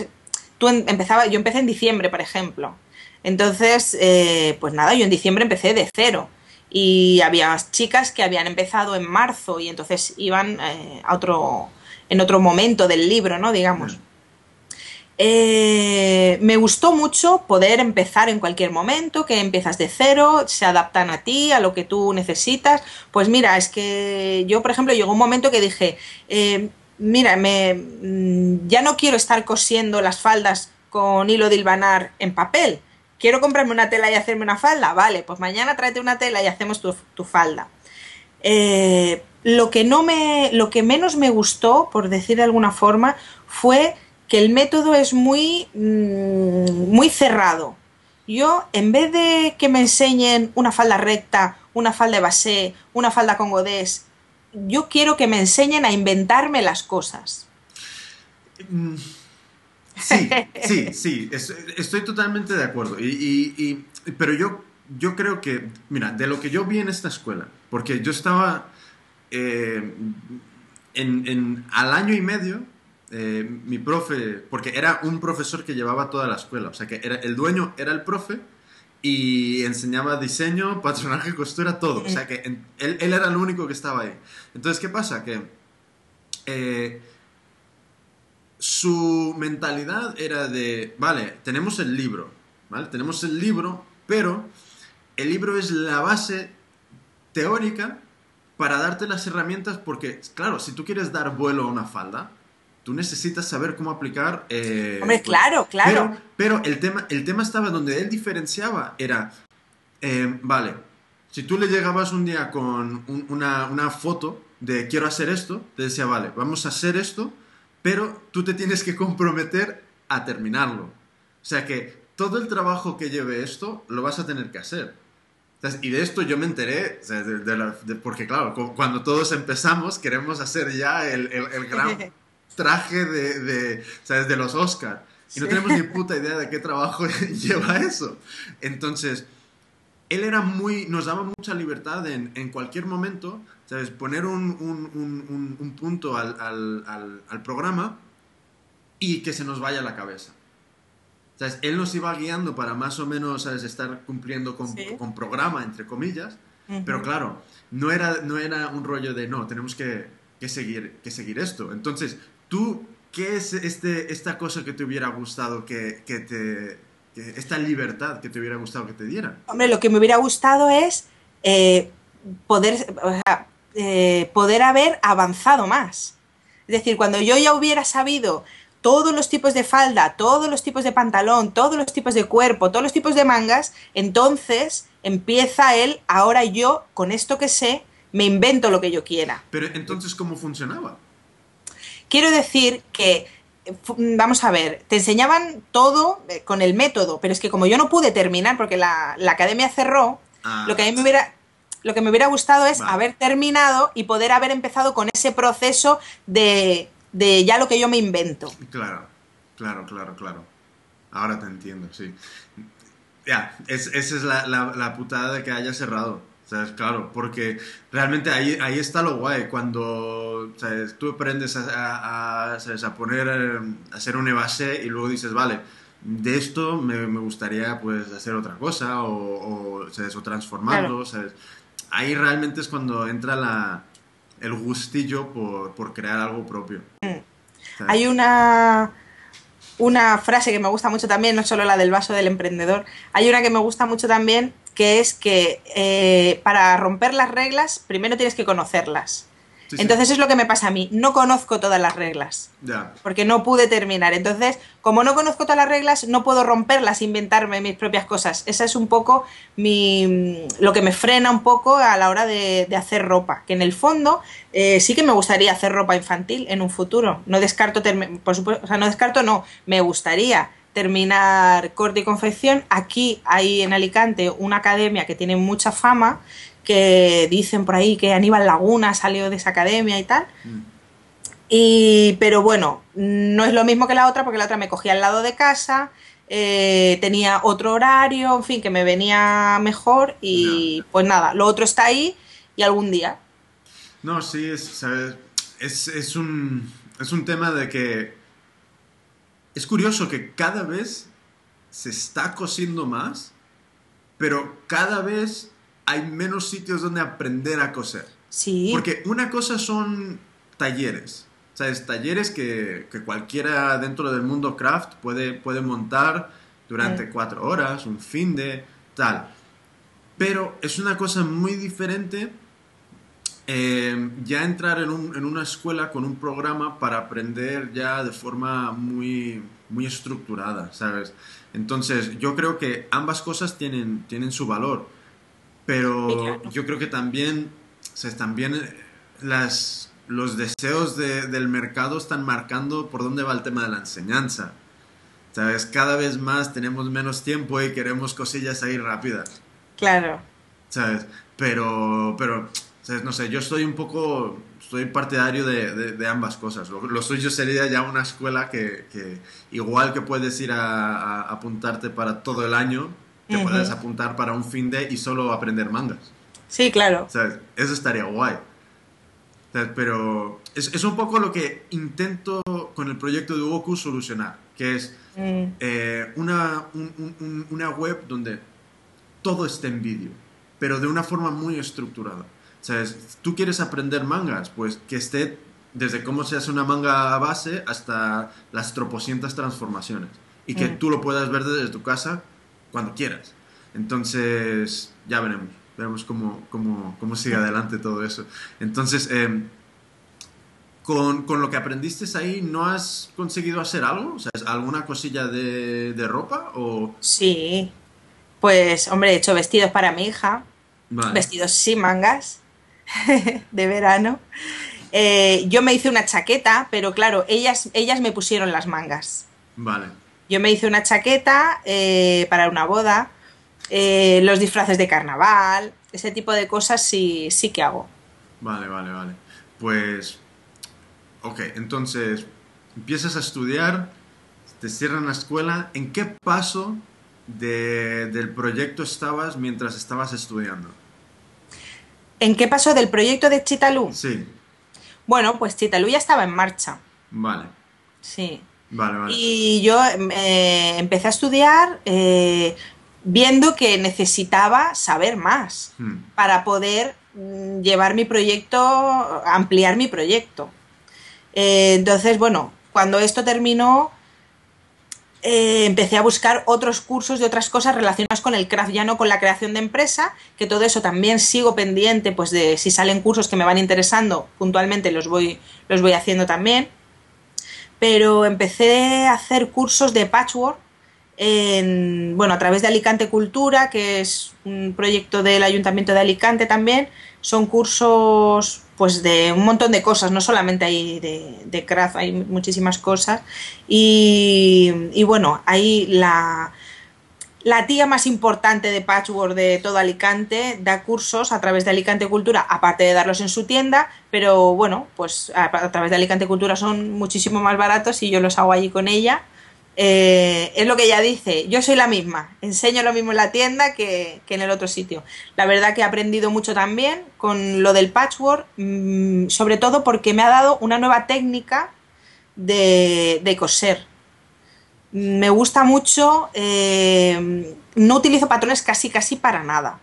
tú em, empezaba, yo empecé en diciembre, por ejemplo. Entonces, eh, pues nada, yo en diciembre empecé de cero y había chicas que habían empezado en marzo y entonces iban eh, a otro, en otro momento del libro, ¿no? Digamos. Eh, me gustó mucho poder empezar en cualquier momento, que empiezas de cero, se adaptan a ti, a lo que tú necesitas. Pues mira, es que yo, por ejemplo, llegó un momento que dije, eh, mira, me, mm, ya no quiero estar cosiendo las faldas con hilo de hilvanar en papel. Quiero comprarme una tela y hacerme una falda. Vale, pues mañana tráete una tela y hacemos tu, falda. Eh, lo que no me, lo que menos me gustó, por decir de alguna forma, fue que el método es muy, mm, muy cerrado. Yo, en vez de que me enseñen una falda recta, una falda de base, una falda con godés, yo quiero que me enseñen a inventarme las cosas. Mm, Sí, sí, sí, estoy totalmente de acuerdo. Y, pero yo, yo creo que, mira, de lo que yo vi en esta escuela, porque yo estaba eh, en, al año y medio, eh, mi profe, porque era un profesor que llevaba toda la escuela, o sea que era, el dueño era el profe y enseñaba diseño, patronaje, costura, todo. O sea que él, él, era el único que estaba ahí. Entonces, ¿qué pasa? Que eh, su mentalidad era de, vale, tenemos el libro, ¿vale? Tenemos el libro, pero el libro es la base teórica para darte las herramientas porque, claro, si tú quieres dar vuelo a una falda, tú necesitas saber cómo aplicar... Eh, Hombre, pues, claro, claro. Pero, el, tema, el tema estaba donde él diferenciaba, era, eh, vale, si tú le llegabas un día con una, una foto de quiero hacer esto, te decía, vale, vamos a hacer esto, pero tú te tienes que comprometer a terminarlo. O sea que todo el trabajo que lleve esto lo vas a tener que hacer. Y de esto yo me enteré, porque claro, cuando todos empezamos queremos hacer ya el, el, gran traje de, de, ¿sabes? de los Oscars. Y no tenemos ni puta idea de qué trabajo lleva eso. Entonces, él era muy, nos daba mucha libertad en, en cualquier momento ¿sabes? Poner un, un, un, punto al, al, al, programa y que se nos vaya a la cabeza. ¿Sabes? Él nos iba guiando para más o menos ¿sabes? estar cumpliendo con, con programa, entre comillas, pero claro, no era, no era un rollo de, no, tenemos que, que, seguir, que seguir esto. Entonces, tú, ¿qué es este, esta cosa que te hubiera gustado que, que te... esta libertad que te hubiera gustado que te dieran? Hombre, lo que me hubiera gustado es eh, poder, o sea, eh, poder haber avanzado más. Es decir, cuando yo ya hubiera sabido todos los tipos de falda, todos los tipos de pantalón, todos los tipos de cuerpo, todos los tipos de mangas, entonces empieza él, ahora yo, con esto que sé, me invento lo que yo quiera. Pero entonces, ¿cómo funcionaba? Quiero decir que, vamos a ver, te enseñaban todo eh, con el método, pero es que como yo no pude terminar porque la, academia cerró, ah. lo que a mí me hubiera lo que me hubiera gustado es haber terminado y poder haber empezado con ese proceso de, ya lo que yo me invento. Claro, claro, claro, claro. Ahora te entiendo, sí. Ya, esa es la, la, putada de que haya cerrado. ¿Sabes? Claro, porque realmente ahí, ahí está lo guay, cuando tú aprendes a, a, poner, a hacer un evase y luego dices, vale, de esto me, me gustaría pues hacer otra cosa o, o, ¿sabes? o transformarlo, ¿sabes? ahí realmente es cuando entra la, el gustillo por, crear algo propio. Mm. Hay una, una frase que me gusta mucho también, no solo la del vaso del emprendedor, hay una que me gusta mucho también, que es que eh, para romper las reglas, primero tienes que conocerlas. Entonces es lo que me pasa a mí. No conozco todas las reglas. Porque no pude terminar. Entonces, como no conozco todas las reglas, no puedo romperlas, inventarme mis propias cosas. Esa es un poco mi, lo que me frena un poco a la hora de, hacer ropa. Que en el fondo eh, sí que me gustaría hacer ropa infantil en un futuro. No descarto, por supuesto, o sea, no descarto, no. Me gustaría terminar corte y confección. Aquí hay en Alicante una academia que tiene mucha fama que dicen por ahí que Aníbal Laguna salió de esa academia y tal. Mm. Y, pero bueno, no es lo mismo que la otra porque la otra me cogía al lado de casa, eh, tenía otro horario, en fin, que me venía mejor y pues nada, lo otro está ahí y algún día. No, sí, es, Es, es, un, es un tema de que es curioso que cada vez se está cosiendo más, pero cada vez hay menos sitios donde aprender a coser. Sí. Porque una cosa son talleres. ¿Sabes? Talleres que, que cualquiera dentro del mundo craft puede, puede montar durante cuatro horas, un fin de tal. Pero es una cosa muy diferente eh, ya entrar en, un, en, una escuela con un programa para aprender ya de forma muy, muy estructurada, ¿sabes? Entonces, yo creo que ambas cosas tienen, tienen su valor. Pero yo creo que también, también eh, las, los deseos del mercado están marcando por dónde va el tema de la enseñanza. ¿Sabes? Cada vez más tenemos menos tiempo y queremos cosillas ahí rápidas. Claro. ¿Sabes? Pero, pero no sé, yo estoy un poco, estoy partidario de, ambas cosas. Lo, suyo sería ya una escuela que, igual que puedes ir a, apuntarte para todo el año, te puedes apuntar para un fin de y solo aprender mangas. Sí, claro. Eso estaría guay. Pero es, un poco lo que intento con el proyecto de Goku solucionar, que es mm. eh, una, una web donde todo esté en vídeo, pero de una forma muy estructurada. ¿Sabes? Tú quieres aprender mangas, pues que esté desde cómo se hace una manga base hasta las tropocientas transformaciones. Y que mm. tú lo puedas ver desde tu casa cuando quieras. Entonces, ya veremos. Veremos cómo, cómo, cómo sigue adelante todo eso. Entonces, em, con, con, lo que aprendiste ahí, ¿no has conseguido hacer algo? O sea, ¿alguna cosilla de, de ropa? O... Sí. Pues, hombre, he hecho vestidos para mi hija. Vestidos sin mangas. de verano. Eh, yo me hice una chaqueta, pero claro, ellas, ellas me pusieron las mangas. Vale. Yo me hice una chaqueta eh, para una boda, eh, los disfraces de carnaval, ese tipo de cosas sí, sí que hago. Vale, vale, vale. Pues, ok, entonces empiezas a estudiar, te cierran la escuela, ¿en qué paso del proyecto estabas mientras estabas estudiando? ¿En qué pasó del proyecto de Chitalú? Sí. Bueno, pues Chitalú ya estaba en marcha. Vale. Sí. Vale, vale. Y yo eh, empecé a estudiar eh, viendo que necesitaba saber más hmm. para poder mm, llevar mi proyecto, ampliar mi proyecto. Eh, entonces, bueno, cuando esto terminó, eh, empecé a buscar otros cursos de otras cosas relacionadas con el craft, ya no con la creación de empresa, que todo eso también sigo pendiente, pues de si salen cursos que me van interesando, puntualmente los voy, los voy haciendo también. Pero empecé a hacer cursos de patchwork en, bueno, a través de Alicante Cultura, que es un proyecto del Ayuntamiento de Alicante también. Son cursos pues de un montón de cosas, no solamente hay de, de craft, hay muchísimas cosas. Y, bueno, ahí la, la tía más importante de Patchwork de todo Alicante da cursos a través de Alicante Cultura, aparte de darlos en su tienda, pero bueno, pues a, a través de Alicante Cultura son muchísimo más baratos y yo los hago allí con ella. Eh, es lo que ella dice, yo soy la misma, enseño lo mismo en la tienda que, en el otro sitio. La verdad que he aprendido mucho también con lo del patchwork, mm, sobre todo porque me ha dado una nueva técnica de, coser. Me gusta mucho, eh, no utilizo patrones casi casi para nada.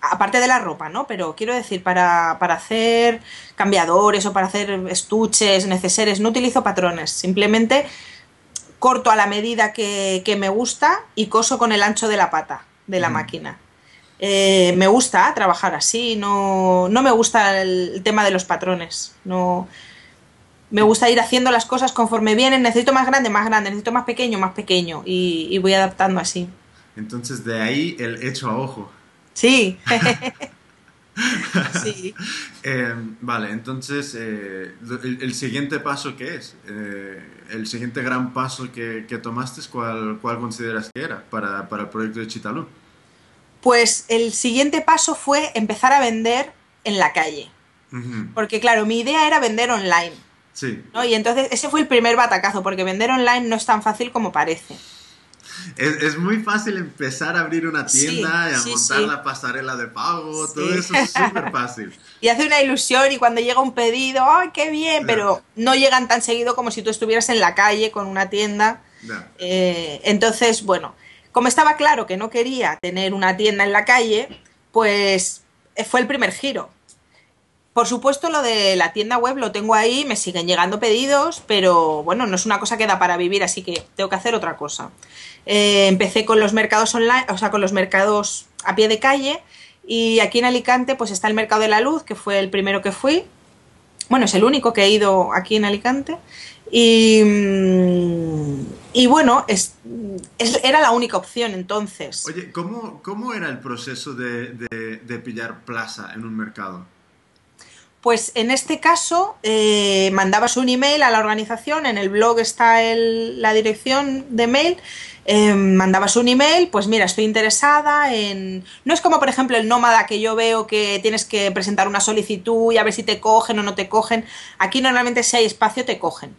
Aparte de la ropa, ¿no? Pero quiero decir, para, para hacer cambiadores o para hacer estuches, neceseres, no utilizo patrones. Simplemente corto a la medida que, me gusta y coso con el ancho de la pata de la máquina. Eh, me gusta trabajar así, no, no me gusta el, tema de los patrones, no, me gusta ir haciendo las cosas conforme vienen, necesito más grande, más grande, necesito más pequeño, más pequeño y, y voy adaptando así. Entonces de ahí el hecho a ojo. Sí. sí. Em, vale, entonces, eh, el, siguiente paso, ¿qué es? Eh, el siguiente gran paso que, tomaste, ¿cuál, ¿cuál, consideras que era para, el proyecto de Chitalú? Pues el siguiente paso fue empezar a vender en la calle. Porque claro, mi idea era vender online. Sí. Y entonces ese fue el primer batacazo, porque vender online no es tan fácil como parece. Es, muy fácil empezar a abrir una tienda y a montar la pasarela de pago, todo eso es súper fácil. Y hace una ilusión y cuando llega un pedido, ¡ay, qué bien! Pero no llegan tan seguido como si tú estuvieras en la calle con una tienda. Eh, entonces, bueno, como estaba claro que no quería tener una tienda en la calle, pues eh, fue el primer giro. Por supuesto, lo de la tienda web lo tengo ahí, me siguen llegando pedidos, pero bueno, no es una cosa que da para vivir, así que tengo que hacer otra cosa. Eh, empecé con los mercados online, o sea, con los mercados a pie de calle, y aquí en Alicante, pues está el Mercado de la Luz, que fue el primero que fui. Bueno, es el único que he ido aquí en Alicante. Y, mm, y bueno, es, era la única opción entonces. Oye, ¿cómo, cómo era el proceso de pillar plaza en un mercado? Pues en este caso eh, mandabas un email a la organización, en el blog está la dirección de mail, eh, mandabas un email, pues mira, estoy interesada en... No es como por ejemplo el nómada que yo veo que tienes que presentar una solicitud y a ver si te cogen o no te cogen. Aquí normalmente si hay espacio te cogen.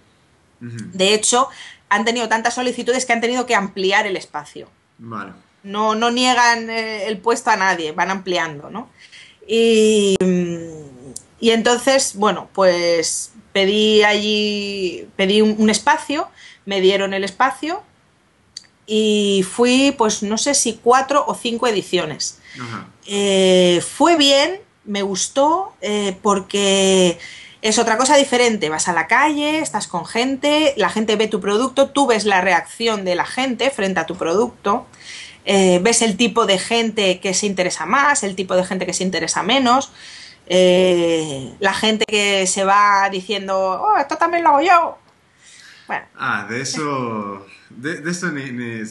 De hecho, han tenido tantas solicitudes que han tenido que ampliar el espacio. Vale. No, no niegan eh, el puesto a nadie, van ampliando, ¿no? Y y entonces, bueno, pues pedí allí, pedí un, espacio, me dieron el espacio y fui, pues no sé si cuatro o cinco ediciones. Eh, fue bien, me gustó, eh, porque es otra cosa diferente. Vas a la calle, estás con gente, la gente ve tu producto, tú ves la reacción de la gente frente a tu producto. Eh, ves el tipo de gente que se interesa más, el tipo de gente que se interesa menos. Eh, la gente que se va diciendo, oh, esto también lo hago yo. Bueno. Ah, de eso, de, eso ni, ni,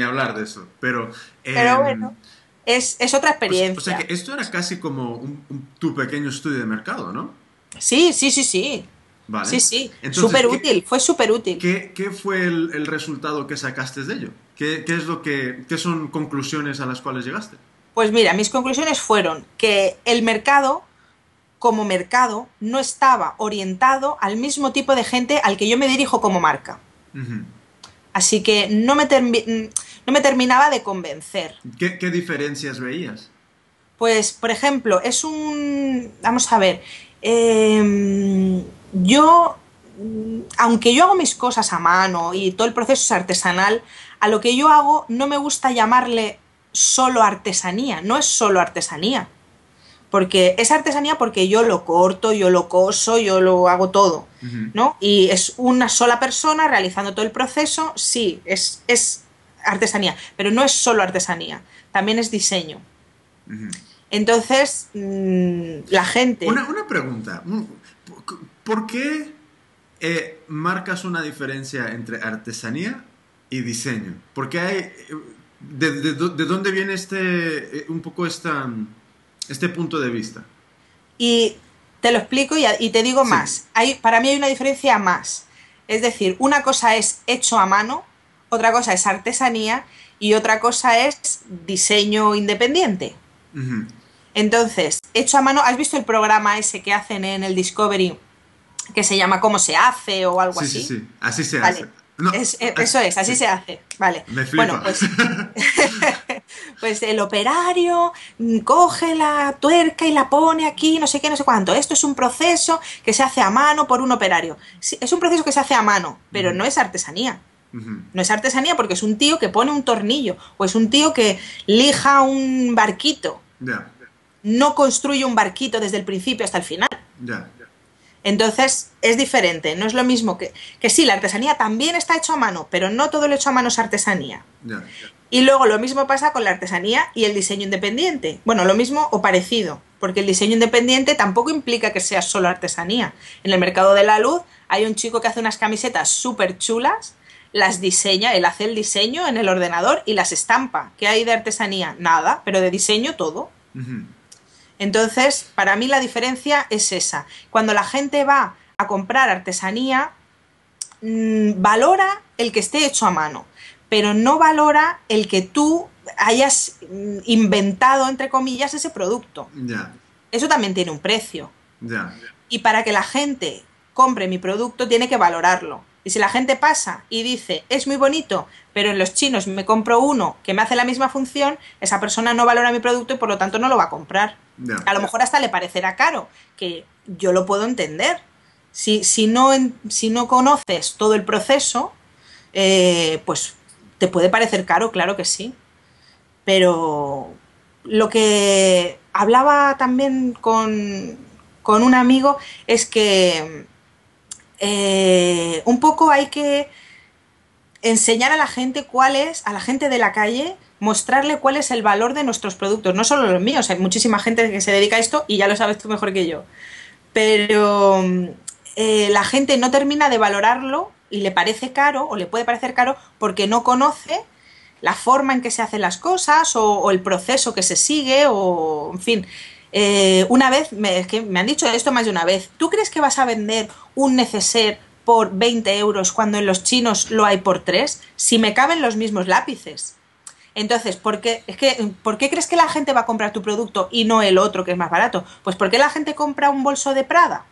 hablar de eso. Pero, Pero em, bueno, es, otra experiencia. O, sea que esto era casi como tu pequeño estudio de mercado, ¿no? Sí, sí, sí, sí. Vale. Sí, sí, súper útil, fue súper útil. ¿qué, ¿qué, fue el, resultado que sacaste de ello? ¿Qué, ¿Qué, es lo que, ¿Qué son conclusiones a las cuales llegaste? Pues mira, mis conclusiones fueron que el mercado, como mercado, no estaba orientado al mismo tipo de gente al que yo me dirijo como marca. Así que no me, no me terminaba de convencer. ¿Qué, diferencias veías? Pues, por ejemplo, es un... Vamos a ver. Em, yo, aunque yo hago mis cosas a mano y todo el proceso es artesanal, a lo que yo hago no me gusta llamarle solo artesanía, no es solo artesanía. Porque es artesanía porque yo lo corto, yo lo coso, yo lo hago todo, ¿no? Y es una sola persona realizando todo el proceso, sí, es, es artesanía, pero no es solo artesanía, también es diseño. Entonces, mm, la gente... Una, pregunta, ¿por qué eh, marcas una diferencia entre artesanía y diseño? Porque hay ¿De, dónde viene este, eh, un poco esta, este punto de vista? Y te lo explico y, te digo más. Hay, para mí hay una diferencia más. Es decir, una cosa es hecho a mano, otra cosa es artesanía y otra cosa es diseño independiente. Entonces, hecho a mano, ¿has visto el programa ese que hacen en el Discovery que se llama ¿Cómo se hace? o algo así? Sí, sí, así se hace. Eh, eso es, así se hace. Vale. bueno, pues, pues el operario coge la tuerca y la pone aquí, no sé qué, no sé cuánto. Esto es un proceso que se hace a mano por un operario. es un proceso que se hace a mano, pero no es artesanía. No es artesanía porque es un tío que pone un tornillo o es un tío que lija un barquito. No construye un barquito desde el principio hasta el final. Entonces es diferente, no es lo mismo que, que sí, la artesanía también está hecho a mano, pero no todo lo hecho a mano es artesanía. Y luego lo mismo pasa con la artesanía y el diseño independiente. Bueno, lo mismo o parecido, porque el diseño independiente tampoco implica que sea solo artesanía. En el mercado de la luz hay un chico que hace unas camisetas súper chulas, las diseña, él hace el diseño en el ordenador y las estampa. ¿Qué hay de artesanía? Nada, pero de diseño todo. Entonces, para mí la diferencia es esa. Cuando la gente va a comprar artesanía, mm, valora el que esté hecho a mano, pero no valora el que tú hayas mm, inventado, entre comillas, ese producto. Eso también tiene un precio. Y para que la gente compre mi producto, tiene que valorarlo. Y si la gente pasa y dice, es muy bonito, pero en los chinos me compro uno que me hace la misma función, esa persona no valora mi producto y por lo tanto no lo va a comprar. A lo mejor hasta le parecerá caro, que yo lo puedo entender. Si, si, no, si no conoces todo el proceso, eh, pues te puede parecer caro, claro que sí. Pero lo que hablaba también con, con un amigo es que eh, un poco hay que enseñar a la gente cuál es, a la gente de la calle, mostrarle cuál es el valor de nuestros productos, no solo los míos, hay muchísima gente que se dedica a esto y ya lo sabes tú mejor que yo. Pero eh, la gente no termina de valorarlo y le parece caro o le puede parecer caro porque no conoce la forma en que se hacen las cosas o, el proceso que se sigue o, en fin, Eh, una vez, me, que me han dicho esto más de una vez, ¿tú crees que vas a vender un neceser por 20 euros cuando en los chinos lo hay por 3? Si me caben los mismos lápices. Entonces, ¿por qué, es que, ¿por qué crees que la gente va a comprar tu producto y no el otro que es más barato? Pues ¿por qué la gente compra un bolso de Prada?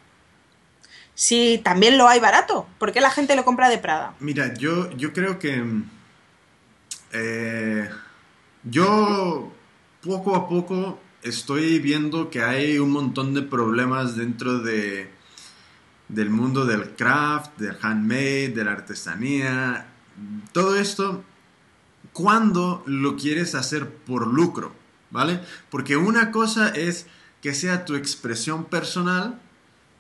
Si también lo hay barato, ¿por qué la gente lo compra de Prada? Mira, yo, yo creo que eh, yo poco a poco estoy viendo que hay un montón de problemas dentro de, del mundo del craft, del handmade, de la artesanía. Todo esto, cuando lo quieres hacer por lucro, ¿vale? Porque una cosa es que sea tu expresión personal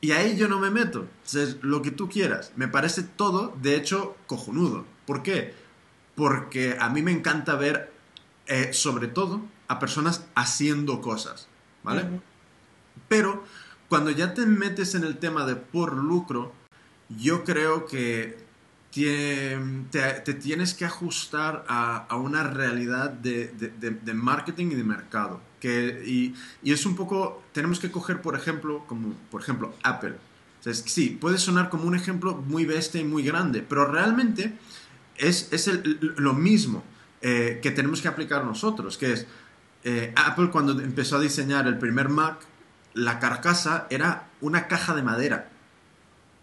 y ahí yo no me meto. O lo que tú quieras. Me parece todo, de hecho, cojonudo. ¿Por qué? Porque a mí me encanta ver, eh, sobre todo, a personas haciendo cosas, ¿vale? Pero cuando ya te metes en el tema de por lucro, yo creo que te, tienes que ajustar a, una realidad de, marketing y de mercado. Que, y, es un poco, tenemos que coger, por ejemplo, como por ejemplo Apple. O sí, puede sonar como un ejemplo muy bestia y muy grande, pero realmente es, es lo mismo eh, que tenemos que aplicar nosotros, que es, eh, Apple cuando empezó a diseñar el primer Mac, la carcasa era una caja de madera.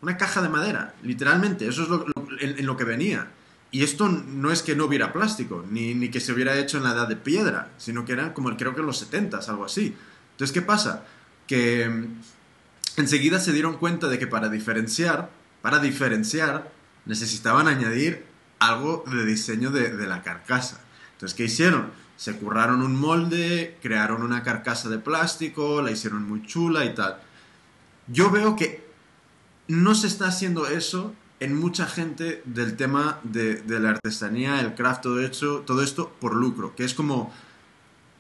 Una caja de madera, literalmente. Eso es lo, en, lo que venía. Y esto no es que no hubiera plástico, ni, ni, que se hubiera hecho en la edad de piedra, sino que eran como creo que en los 70, algo así. Entonces, ¿qué pasa? Que mm, enseguida se dieron cuenta de que para diferenciar, para diferenciar, necesitaban añadir algo de diseño de, de la carcasa. Entonces, ¿qué hicieron? se curraron un molde, crearon una carcasa de plástico, la hicieron muy chula y tal. Yo veo que no se está haciendo eso en mucha gente del tema de, la artesanía, el craft, todo, hecho, todo esto por lucro, que es como,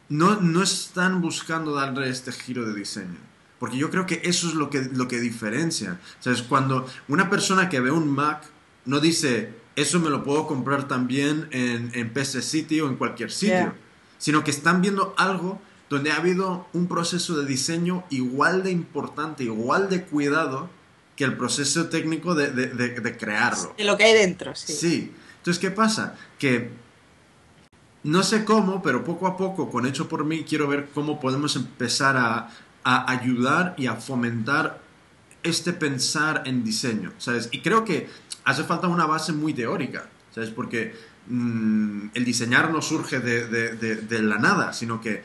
no, no están buscando darle este giro de diseño. Porque yo creo que eso es lo que, lo que diferencia. es Cuando una persona que ve un Mac no dice, eso me lo puedo comprar también en, en PC City o en cualquier sitio sino que están viendo algo donde ha habido un proceso de diseño igual de importante, igual de cuidado que el proceso técnico de, de, crearlo. De lo que hay dentro, sí. Sí. Entonces, ¿qué pasa? Que no sé cómo, pero poco a poco, con Hecho por mí, quiero ver cómo podemos empezar a, a ayudar y a fomentar este pensar en diseño, ¿sabes? Y creo que hace falta una base muy teórica, ¿sabes? Porque Mm, el diseñar no surge de, la nada, sino que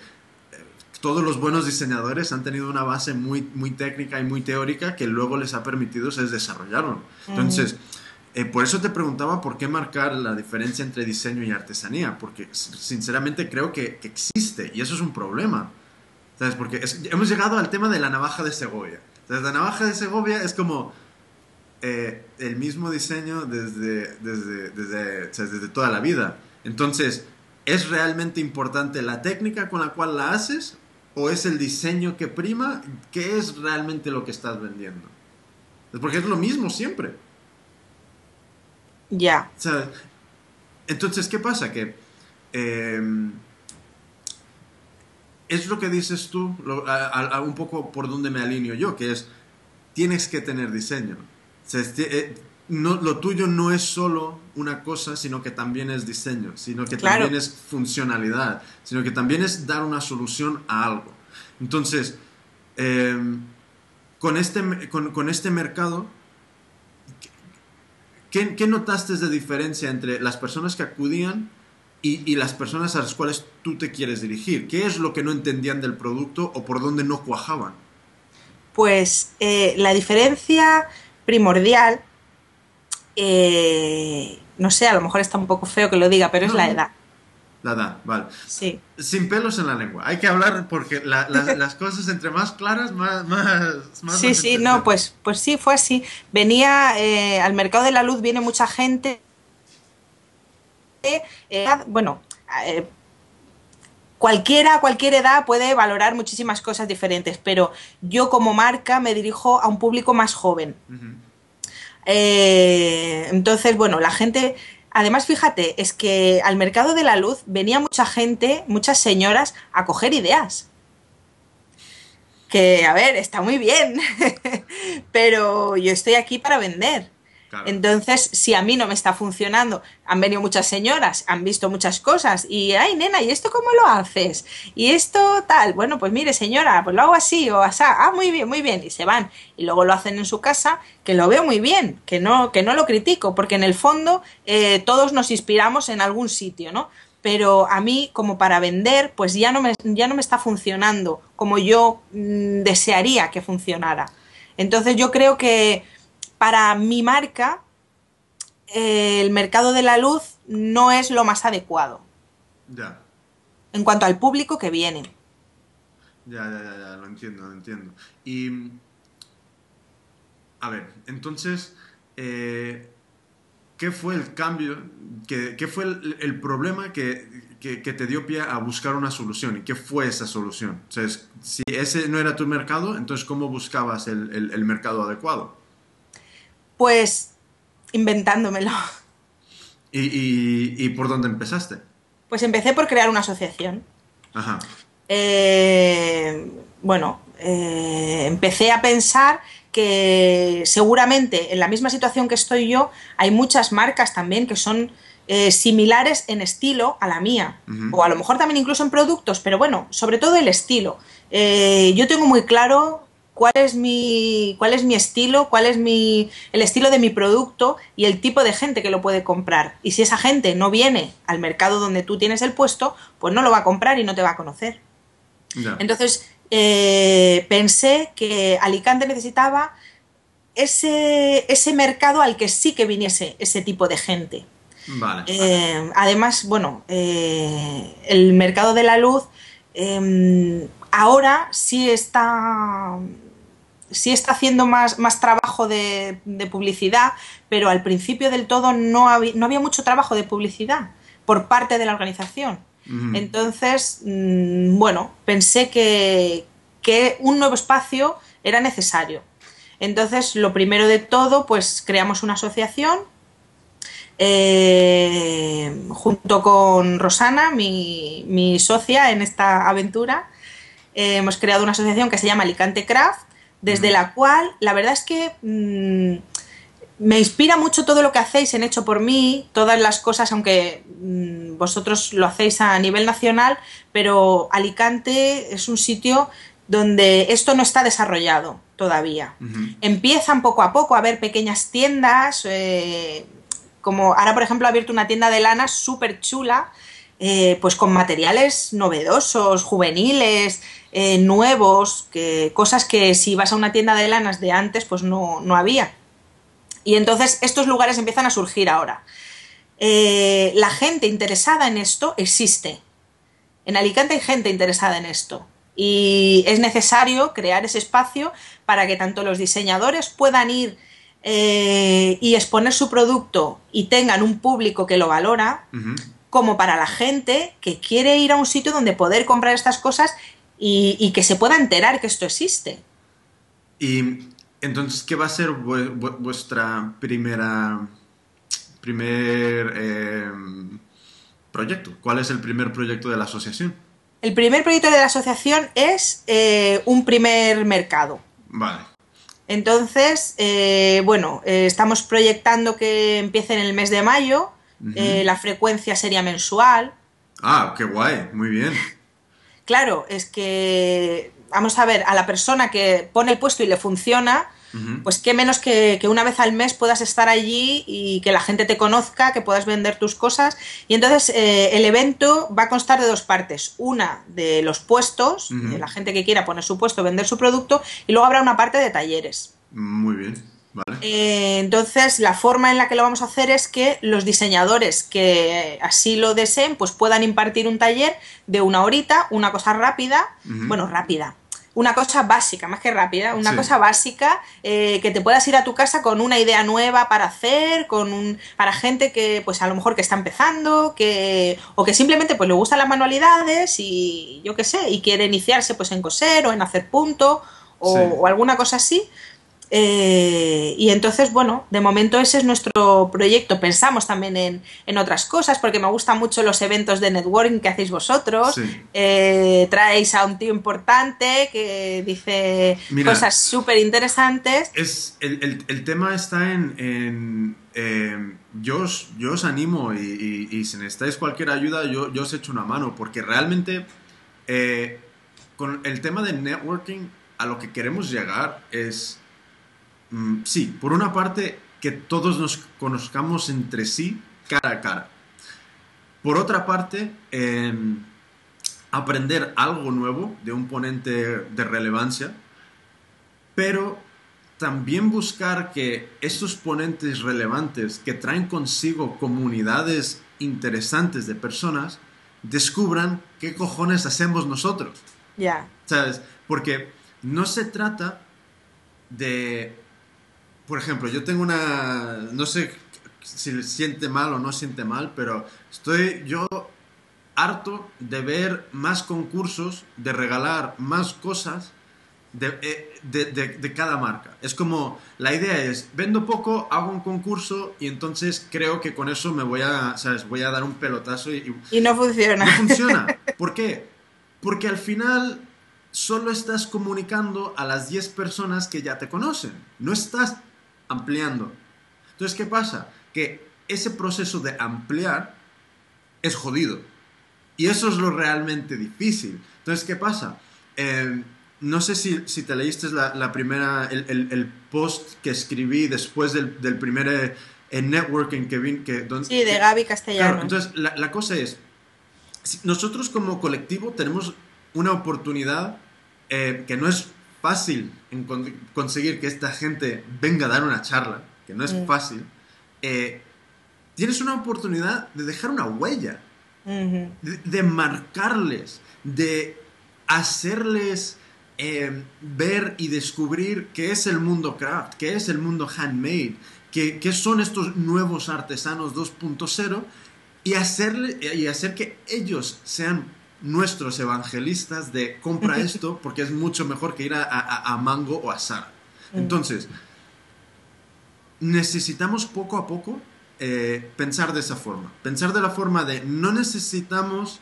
todos los buenos diseñadores han tenido una base muy, muy técnica y muy teórica que luego les ha permitido es desarrollarlo. Entonces, eh, por eso te preguntaba por qué marcar la diferencia entre diseño y artesanía, porque sinceramente creo que, existe y eso es un problema. ¿Sabes? Porque hemos llegado al tema de la navaja de Segovia. Entonces, la navaja de Segovia es como eh, el mismo diseño desde, desde, desde, desde toda la vida. Entonces, ¿es realmente importante la técnica con la cual la haces o es el diseño que prima? ¿Qué es realmente lo que estás vendiendo? Porque es lo mismo siempre. Ya. entonces, ¿qué pasa? Que em, es lo que dices tú, un poco por donde me alineo yo, que es, tienes que tener diseño. Eh, no, lo tuyo no es solo una cosa, sino que también es diseño, sino que también es funcionalidad, sino que también es dar una solución a algo. Entonces, em, con, este, con, este mercado, ¿qué, ¿qué, notaste de diferencia entre las personas que acudían y, y, las personas a las cuales tú te quieres dirigir? ¿Qué es lo que no entendían del producto o por dónde no cuajaban? Pues eh, la diferencia primordial, eh, no sé, a lo mejor está un poco feo que lo diga, pero es la edad. La edad, vale. Sí. Sin pelos en la lengua. Hay que hablar porque las cosas entre más claras, más... más, sí, sí, no, pues, pues sí, fue así. Venía eh, al mercado de la luz, viene mucha gente. Eh, bueno, cualquiera, cualquier edad puede valorar muchísimas cosas diferentes, pero yo como marca me dirijo a un público más joven. Eh, entonces, bueno, la gente, además fíjate, es que al mercado de la luz venía mucha gente, muchas señoras, a coger ideas. que, a ver, está muy bien, pero yo estoy aquí para vender. Entonces, si a mí no me está funcionando, han venido muchas señoras, han visto muchas cosas y, ay, nena, ¿y esto cómo lo haces? Y esto tal, bueno, pues mire, señora, pues lo hago así o así, ah, muy bien, muy bien, y se van. Y luego lo hacen en su casa, que lo veo muy bien, que no, que no lo critico, porque en el fondo eh, todos nos inspiramos en algún sitio, ¿no? Pero a mí, como para vender, pues ya no me, ya no me está funcionando como yo mm, desearía que funcionara. Entonces yo creo que para mi marca el mercado de la luz no es lo más adecuado. Ya. En cuanto al público que viene. Ya, ya, ya, ya, lo entiendo, lo entiendo. Y. A ver, entonces. Eh, ¿Qué fue el cambio? ¿Qué, fue el, problema que, te dio pie a buscar una solución? ¿Y qué fue esa solución? O sea, si ese no era tu mercado, entonces ¿cómo buscabas el mercado adecuado? Pues inventándomelo. ¿Y, por dónde empezaste? Pues empecé por crear una asociación. Ajá. Eh, bueno, eh, empecé a pensar que seguramente en la misma situación que estoy yo hay muchas marcas también que son eh, similares en estilo a la mía. O a lo mejor también incluso en productos, pero bueno, sobre todo el estilo. yo tengo muy claro cuál es mi, cuál es mi estilo, cuál es mi, el estilo de mi producto y el tipo de gente que lo puede comprar. Y si esa gente no viene al mercado donde tú tienes el puesto, pues no lo va a comprar y no te va a conocer. Entonces, eh, pensé que Alicante necesitaba ese, ese mercado al que sí que viniese ese tipo de gente. Eh, además, bueno, eh, el mercado de la luz em, ahora sí está sí está haciendo más, más trabajo de, publicidad, pero al principio del todo no había, no había mucho trabajo de publicidad por parte de la organización. Entonces, mm, bueno, pensé que, un nuevo espacio era necesario. Entonces, lo primero de todo, pues creamos una asociación eh, junto con Rosana, mi, mi, socia en esta aventura. Eh, hemos creado una asociación que se llama Alicante Craft desde la cual la verdad es que mm, me inspira mucho todo lo que hacéis en Hecho por mí, todas las cosas, aunque mm, vosotros lo hacéis a nivel nacional, pero Alicante es un sitio donde esto no está desarrollado todavía. Empiezan poco a poco a haber pequeñas tiendas, eh, como ahora por ejemplo ha abierto una tienda de lana súper chula, eh, pues con materiales novedosos, juveniles, eh, nuevos, que, cosas que si vas a una tienda de lanas de antes, pues no, había. Y entonces estos lugares empiezan a surgir ahora. Eh, la gente interesada en esto existe. En Alicante hay gente interesada en esto. Y es necesario crear ese espacio para que tanto los diseñadores puedan ir y exponer su producto y tengan un público que lo valora, como para la gente que quiere ir a un sitio donde poder comprar estas cosas y, que se pueda enterar que esto existe. Y entonces, ¿qué va a ser vuestra primera primer em, proyecto? ¿Cuál es el primer proyecto de la asociación? El primer proyecto de la asociación es eh, un primer mercado. Vale. Entonces, eh, bueno, eh, estamos proyectando que empiece en el mes de mayo eh, la frecuencia sería mensual. Ah, qué guay, muy bien. Claro, es que, vamos a ver, a la persona que pone el puesto y le funciona, pues qué menos que, una vez al mes puedas estar allí y que la gente te conozca, que puedas vender tus cosas. Y entonces eh, el evento va a constar de dos partes. Una de los puestos, de la gente que quiera poner su puesto, vender su producto, y luego habrá una parte de talleres. Muy bien. Eh, entonces, la forma en la que lo vamos a hacer es que los diseñadores que así lo deseen, pues puedan impartir un taller de una horita, una cosa rápida, bueno, rápida, una cosa básica, más que rápida, una cosa básica eh, que te puedas ir a tu casa con una idea nueva para hacer, con un, para gente que, pues a lo mejor que está empezando, que, o que simplemente pues le gustan las manualidades y yo qué sé, y quiere iniciarse pues en coser o en hacer punto o alguna cosa así Eh, y entonces, bueno, de momento ese es nuestro proyecto. Pensamos también en, otras cosas, porque me gustan mucho los eventos de networking que hacéis vosotros. Eh, traéis a un tío importante que dice cosas súper interesantes. Es, el, tema está en... Eh, yo, os, yo, os, animo y, si necesitáis cualquier ayuda, yo, yo, os echo una mano, porque realmente con el tema de networking, a lo que queremos llegar es Mm, sí, por una parte, que todos nos conozcamos entre sí cara a cara. Por otra parte, em, aprender algo nuevo de un ponente de relevancia, pero también buscar que estos ponentes relevantes que traen consigo comunidades interesantes de personas descubran qué cojones hacemos nosotros. Ya. ¿Sabes? Porque no se trata de por ejemplo, yo tengo una, no sé si siente mal o no siente mal, pero estoy yo harto de ver más concursos, de regalar más cosas de, eh, de, cada marca. Es como, la idea es, vendo poco, hago un concurso y entonces creo que con eso me voy a, ¿sabes? Voy a dar un pelotazo y... Y no funciona. No funciona. ¿Por qué? Porque al final solo estás comunicando a las 10 personas que ya te conocen. No estás ampliando. Entonces, ¿qué pasa? Que ese proceso de ampliar es jodido. Y eso es lo realmente difícil. Entonces, ¿qué pasa? Eh, no sé si, te leíste la, primera, el, post que escribí después del, primer eh, networking que vi. Que, sí, de Gaby Castellano. entonces, la, cosa es, nosotros como colectivo tenemos una oportunidad eh, que no es fácil en conseguir que esta gente venga a dar una charla, que no es mm. fácil, eh, tienes una oportunidad de dejar una huella, de, marcarles, de hacerles eh, ver y descubrir qué es el mundo craft, qué es el mundo handmade, qué, qué son estos nuevos artesanos 2.0 y, hacerle, y hacer que ellos sean nuestros evangelistas de compra esto porque es mucho mejor que ir a, Mango o a Sara. Entonces, necesitamos poco a poco eh, pensar de esa forma. Pensar de la forma de no necesitamos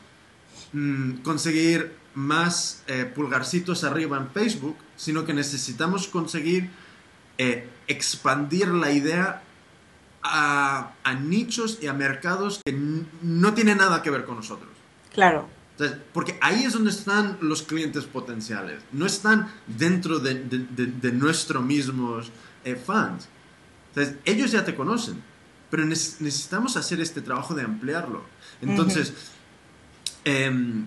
mm, conseguir más eh, pulgarcitos arriba en Facebook, sino que necesitamos conseguir eh, expandir la idea a, a, nichos y a mercados que no tienen nada que ver con nosotros. Claro porque ahí es donde están los clientes potenciales, no están dentro de, de, nuestros mismos eh, fans. Entonces, ellos ya te conocen, pero necesitamos hacer este trabajo de ampliarlo. Entonces, em,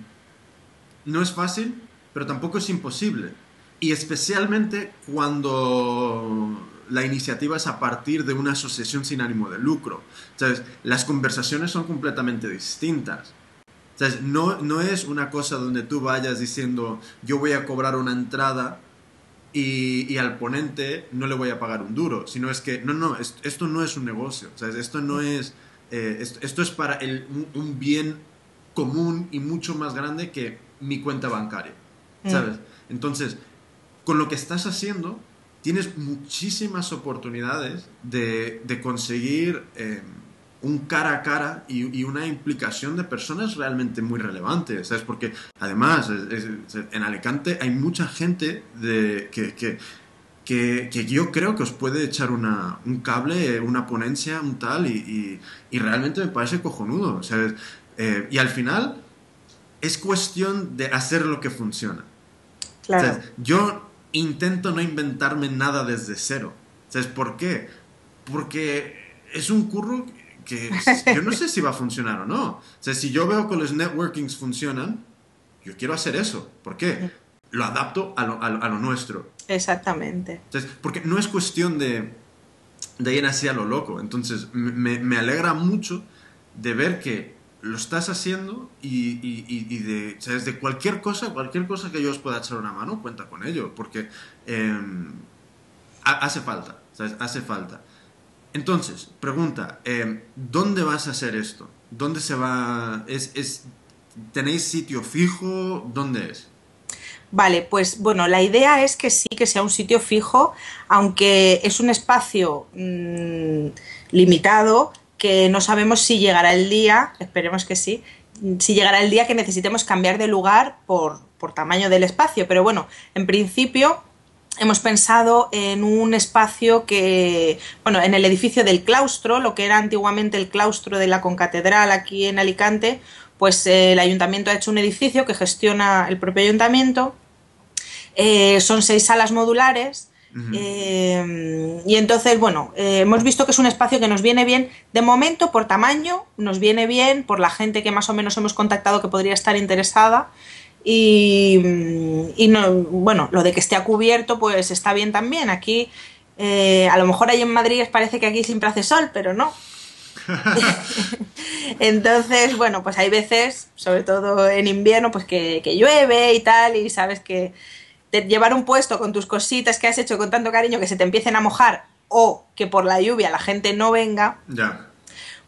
no es fácil, pero tampoco es imposible. Y especialmente cuando la iniciativa es a partir de una asociación sin ánimo de lucro. Entonces, las conversaciones son completamente distintas. O no, no es una cosa donde tú vayas diciendo, yo voy a cobrar una entrada y, al ponente no le voy a pagar un duro, sino es que, no, no, esto, no es un negocio, o sea, esto no es, eh, esto, es para el, un, bien común y mucho más grande que mi cuenta bancaria, mm. ¿sabes? Entonces, con lo que estás haciendo, tienes muchísimas oportunidades de, de conseguir... Eh, un cara a cara y, una implicación de personas realmente muy relevantes, ¿sabes? Porque además en Alicante hay mucha gente de, que, que, que, yo creo que os puede echar una, un cable, una ponencia, un tal, y, y, realmente me parece cojonudo, ¿sabes? Eh, y al final es cuestión de hacer lo que funciona. Claro. Yo intento no inventarme nada desde cero. ¿Sabes por qué? Porque es un curro que yo no sé si va a funcionar o no. O sea, si yo veo que los networkings funcionan, yo quiero hacer eso. ¿Por qué? Lo adapto a lo, a lo, nuestro. Exactamente. Entonces, porque no es cuestión de, de ir así a lo loco. Entonces, me, me alegra mucho de ver que lo estás haciendo y, y, y de, ¿sabes? de cualquier cosa, cualquier cosa que yo os pueda echar una mano, cuenta con ello, porque em, hace falta, ¿sabes? Hace falta. Entonces, pregunta, em, ¿dónde vas a hacer esto? ¿Dónde se va? ¿Es, ¿Tenéis sitio fijo? ¿Dónde es? Vale, pues bueno, la idea es que sí que sea un sitio fijo, aunque es un espacio mm, limitado que no sabemos si llegará el día, esperemos que sí, si llegará el día que necesitemos cambiar de lugar por, por tamaño del espacio. Pero bueno, en principio hemos pensado en un espacio que, bueno, en el edificio del claustro, lo que era antiguamente el claustro de la concatedral aquí en Alicante, pues eh, el ayuntamiento ha hecho un edificio que gestiona el propio ayuntamiento eh, son seis salas modulares. Eh, y entonces, bueno, hemos visto que es un espacio que nos viene bien, de momento por tamaño, nos viene bien por la gente que más o menos hemos contactado que podría estar interesada. Y, no, bueno, lo de que esté a cubierto, pues está bien también. Aquí, a lo mejor ahí en Madrid parece que aquí siempre hace sol, pero no. Entonces, bueno, pues hay veces, sobre todo en invierno, pues que llueve y tal, y sabes que, llevar un puesto con tus cositas que has hecho con tanto cariño que se te empiecen a mojar o que por la lluvia la gente no venga,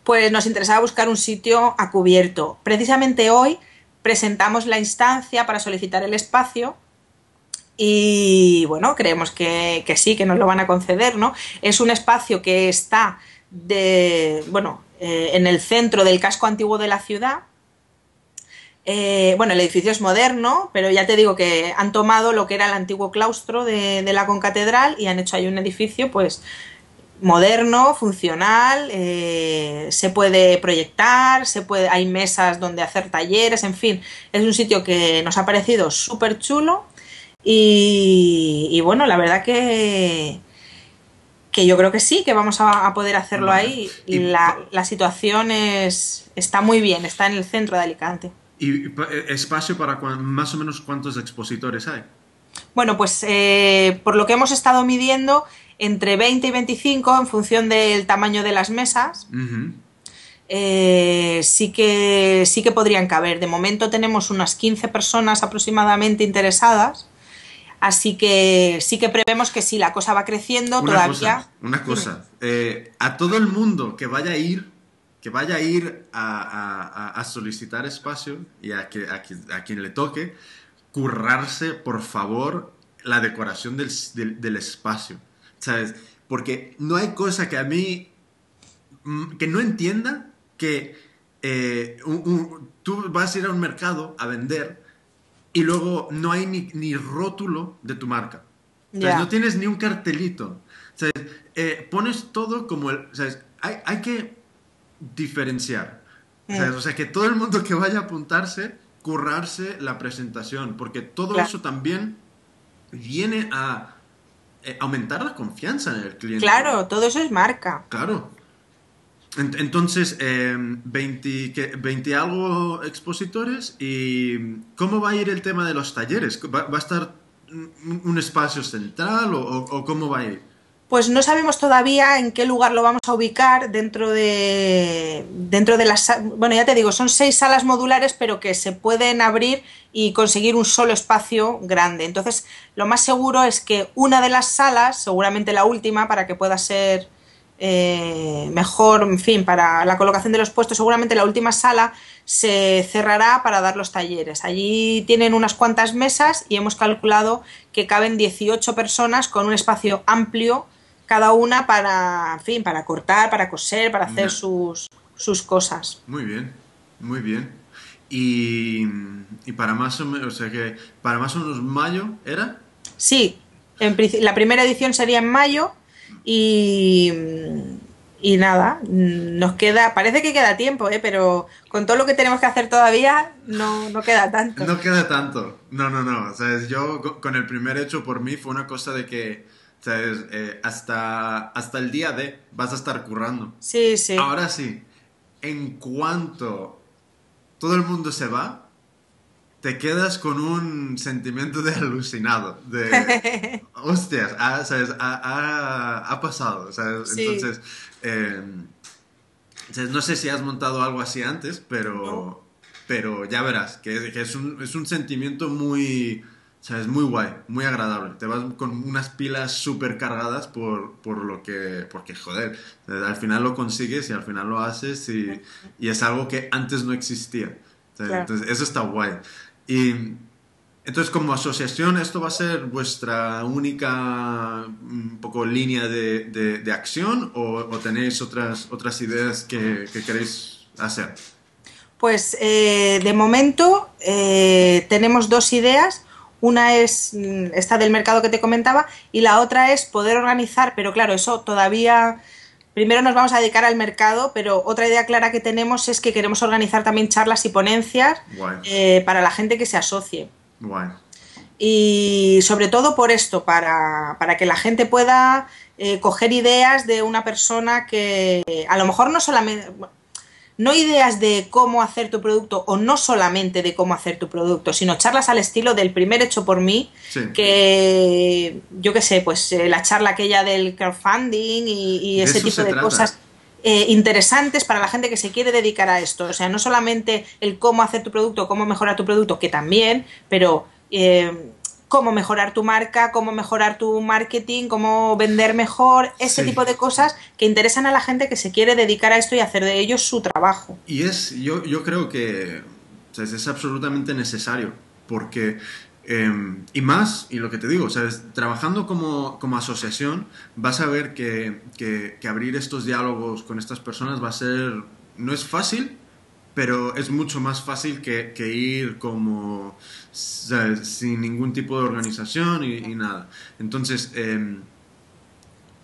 pues nos interesaba buscar un sitio a cubierto. Precisamente hoy presentamos la instancia para solicitar el espacio y bueno, creemos que, sí, que nos lo van a conceder, ¿no? Es un espacio que está de, bueno, eh, en el centro del casco antiguo de la ciudad, eh, bueno, el edificio es moderno, pero ya te digo que han tomado lo que era el antiguo claustro de, la concatedral y han hecho ahí un edificio, pues moderno, funcional, eh, se puede proyectar, se puede, hay mesas donde hacer talleres, en fin, es un sitio que nos ha parecido súper chulo y, bueno, la verdad que, que yo creo que sí, que vamos a, poder hacerlo ahí. Y la, la situación es, está muy bien, está en el centro de Alicante. ¿Y eh, espacio para más o menos cuántos expositores hay? Bueno, pues eh, por lo que hemos estado midiendo, entre 20 y 25 en función del tamaño de las mesas. Eh, sí, que, sí que podrían caber. De momento tenemos unas 15 personas aproximadamente interesadas. Así que sí que prevemos que si la cosa va creciendo todavía. una cosa, a todo el mundo que vaya a ir que vaya a ir a, solicitar espacio y a, que, a, quien le toque, currarse, por favor, la decoración del, espacio. ¿Sabes? Porque no hay cosa que a mí, mm, que no entienda que eh, tú vas a ir a un mercado a vender y luego no hay ni, rótulo de tu marca. No tienes ni un cartelito. ¿Sabes? Eh, pones todo como el... ¿sabes? Hay, hay que diferenciar. O, sea, que todo el mundo que vaya a apuntarse, currarse la presentación, porque todo eso también viene a aumentar la confianza en el cliente. Claro, todo eso es marca. Claro. Entonces, 20, em, algo expositores y ¿cómo va a ir el tema de los talleres? ¿Va, a estar un espacio central o cómo va a ir? Pues no sabemos todavía en qué lugar lo vamos a ubicar dentro de dentro de las bueno ya te digo son seis salas modulares pero que se pueden abrir y conseguir un solo espacio grande. Entonces lo más seguro es que una de las salas seguramente la última para que pueda ser eh, mejor en fin para la colocación de los puestos seguramente la última sala se cerrará para dar los talleres. Allí tienen unas cuantas mesas y hemos calculado que caben 18 personas con un espacio amplio cada una para, en fin, para cortar, para coser, para hacer sus, sus cosas. Muy bien, muy bien. Y, y, para más o menos, o sea que para más o menos mayo era. Sí, en, la primera edición sería en mayo y, y nada, nos queda, parece que queda tiempo, ¿eh? pero con todo lo que tenemos que hacer todavía no, no queda tanto. No queda tanto, no, no, no, o sea, yo con el primer hecho por mí fue una cosa de que eh, hasta, hasta el día de vas a estar currando. Sí, sí. Ahora sí, en cuanto todo el mundo se va, te quedas con un sentimiento de alucinado, de hostias, ha, pasado, Entonces, em, no sé si has montado algo así antes, pero, pero ya verás, que, es, un, es un sentimiento muy o sea, es muy guay, muy agradable. Te vas con unas pilas súper cargadas por, por, lo que... Porque, joder, al final lo consigues y al final lo haces y, y es algo que antes no existía. Entonces, eso está guay. Y Entonces, como asociación, ¿esto va a ser vuestra única un poco línea de, de, acción o, tenéis otras, otras ideas que, queréis hacer? Pues eh, de momento eh, tenemos dos ideas. Una es mm, esta del mercado que te comentaba y la otra es poder organizar, pero claro, eso todavía primero nos vamos a dedicar al mercado, pero otra idea clara que tenemos es que queremos organizar también charlas y ponencias eh, para la gente que se asocie. Y sobre todo por esto, para, para que la gente pueda eh, coger ideas de una persona que a lo mejor no solamente, no ideas de cómo hacer tu producto o no solamente de cómo hacer tu producto, sino charlas al estilo del primer hecho por mí, que yo qué sé, pues eh, la charla aquella del crowdfunding y, ese tipo de cosas eh, interesantes para la gente que se quiere dedicar a esto. O sea, no solamente el cómo hacer tu producto, cómo mejorar tu producto, que también, pero eh, cómo mejorar tu marca, cómo mejorar tu marketing, cómo vender mejor, ese tipo de cosas que interesan a la gente que se quiere dedicar a esto y hacer de ellos su trabajo. Y es, yo, yo creo que es absolutamente necesario, porque Em, y más, y lo que te digo, ¿sabes? trabajando como, como asociación, vas a ver que, que, abrir estos diálogos con estas personas va a ser, no es fácil, pero es mucho más fácil que, que ir como sin ningún tipo de organización y, nada. Entonces, em,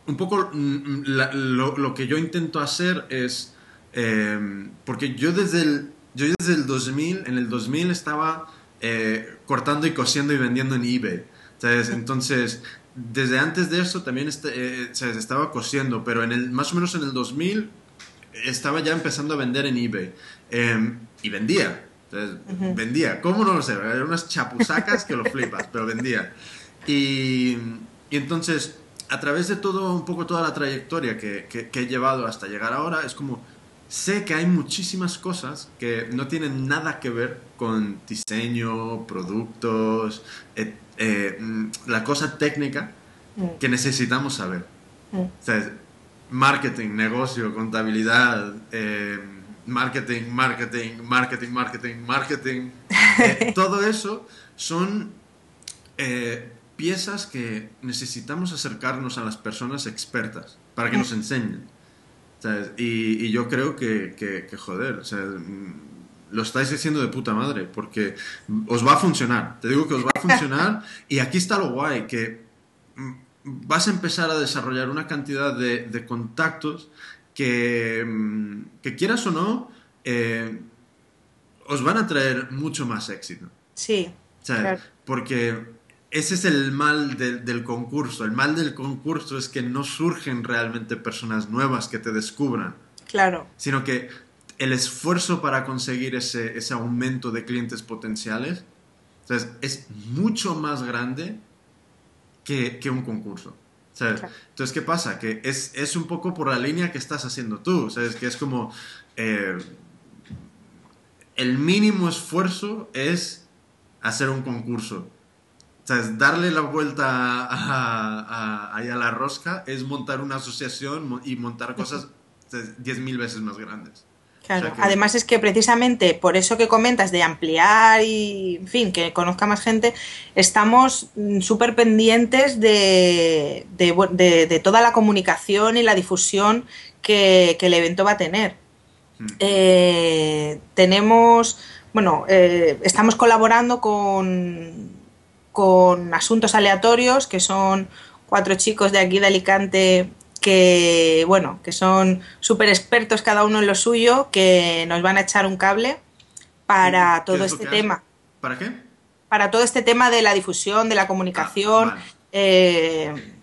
un poco mm, lo, lo, que yo intento hacer es, em, porque yo desde el, yo desde el 2000, en el 2000 estaba eh, cortando y cosiendo y vendiendo en eBay. Entonces, desde antes de eso también este, eh, estaba cosiendo, pero en el, más o menos en el 2000 estaba ya empezando a vender en eBay. Em, y vendía. Vendía. ¿Cómo no lo sé? Eran unas chapusacas que lo flipas, pero vendía. Y, y, entonces, a través de todo, un poco toda la trayectoria que, que he llevado hasta llegar ahora, es como sé que hay muchísimas cosas que no tienen nada que ver con diseño, productos, eh, eh, la cosa técnica mm. que necesitamos saber. Mm. Marketing, negocio, contabilidad, eh, marketing, marketing, marketing, marketing, marketing. todo eso son piezas que necesitamos acercarnos a las personas expertas para que nos enseñen. Y, yo creo que, que, joder, o sea, mm, lo estáis diciendo de puta madre, porque os va a funcionar. Te digo que os va a funcionar y aquí está lo guay, que mm, vas a empezar a desarrollar una cantidad de, de contactos que, mm, que, quieras o no, eh, os van a traer mucho más éxito. Sí. Porque ese es el mal del concurso. El mal del concurso es que no surgen realmente personas nuevas que te descubran. Claro. Sino que el esfuerzo para conseguir ese, ese aumento de clientes potenciales es mucho más grande que, que un concurso. Entonces, ¿qué pasa? Que es, es, un poco por la línea que estás haciendo tú. ¿Sabes? Que es como... Eh, el mínimo esfuerzo es hacer un concurso sea, darle la vuelta a, a, la rosca es montar una asociación y montar cosas 10.000 veces más grandes. Claro, además es que precisamente por eso que comentas de ampliar y, en fin, que conozca más gente, estamos mm, súper pendientes de, de, toda la comunicación y la difusión que, el evento va a tener. Mm. Eh, tenemos, bueno, eh, estamos colaborando con con asuntos aleatorios, que son cuatro chicos de aquí de Alicante que, bueno, que son súper expertos cada uno en lo suyo, que nos van a echar un cable para todo este tema. ¿Para qué? Para todo este tema de la difusión, de la comunicación. Ah, eh,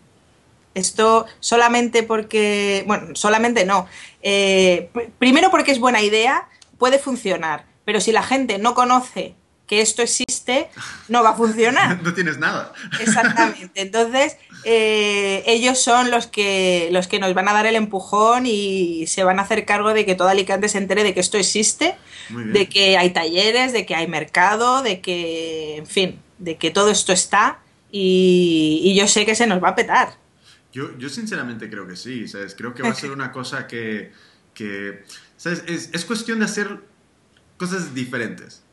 esto solamente porque, bueno, solamente no. Eh, primero porque es buena idea, puede funcionar, pero si la gente no conoce que esto existe, no va a funcionar. no tienes nada. Exactamente. Entonces, eh, ellos son los que, los que nos van a dar el empujón y se van a hacer cargo de que todo Alicante se entere de que esto existe, de que hay talleres, de que hay mercado, de que, en fin, de que todo esto está y, yo sé que se nos va a petar. Yo, yo sinceramente creo que sí, ¿sabes? Creo que va a ser una cosa que, ¿sabes? Es, es cuestión de hacer cosas diferentes.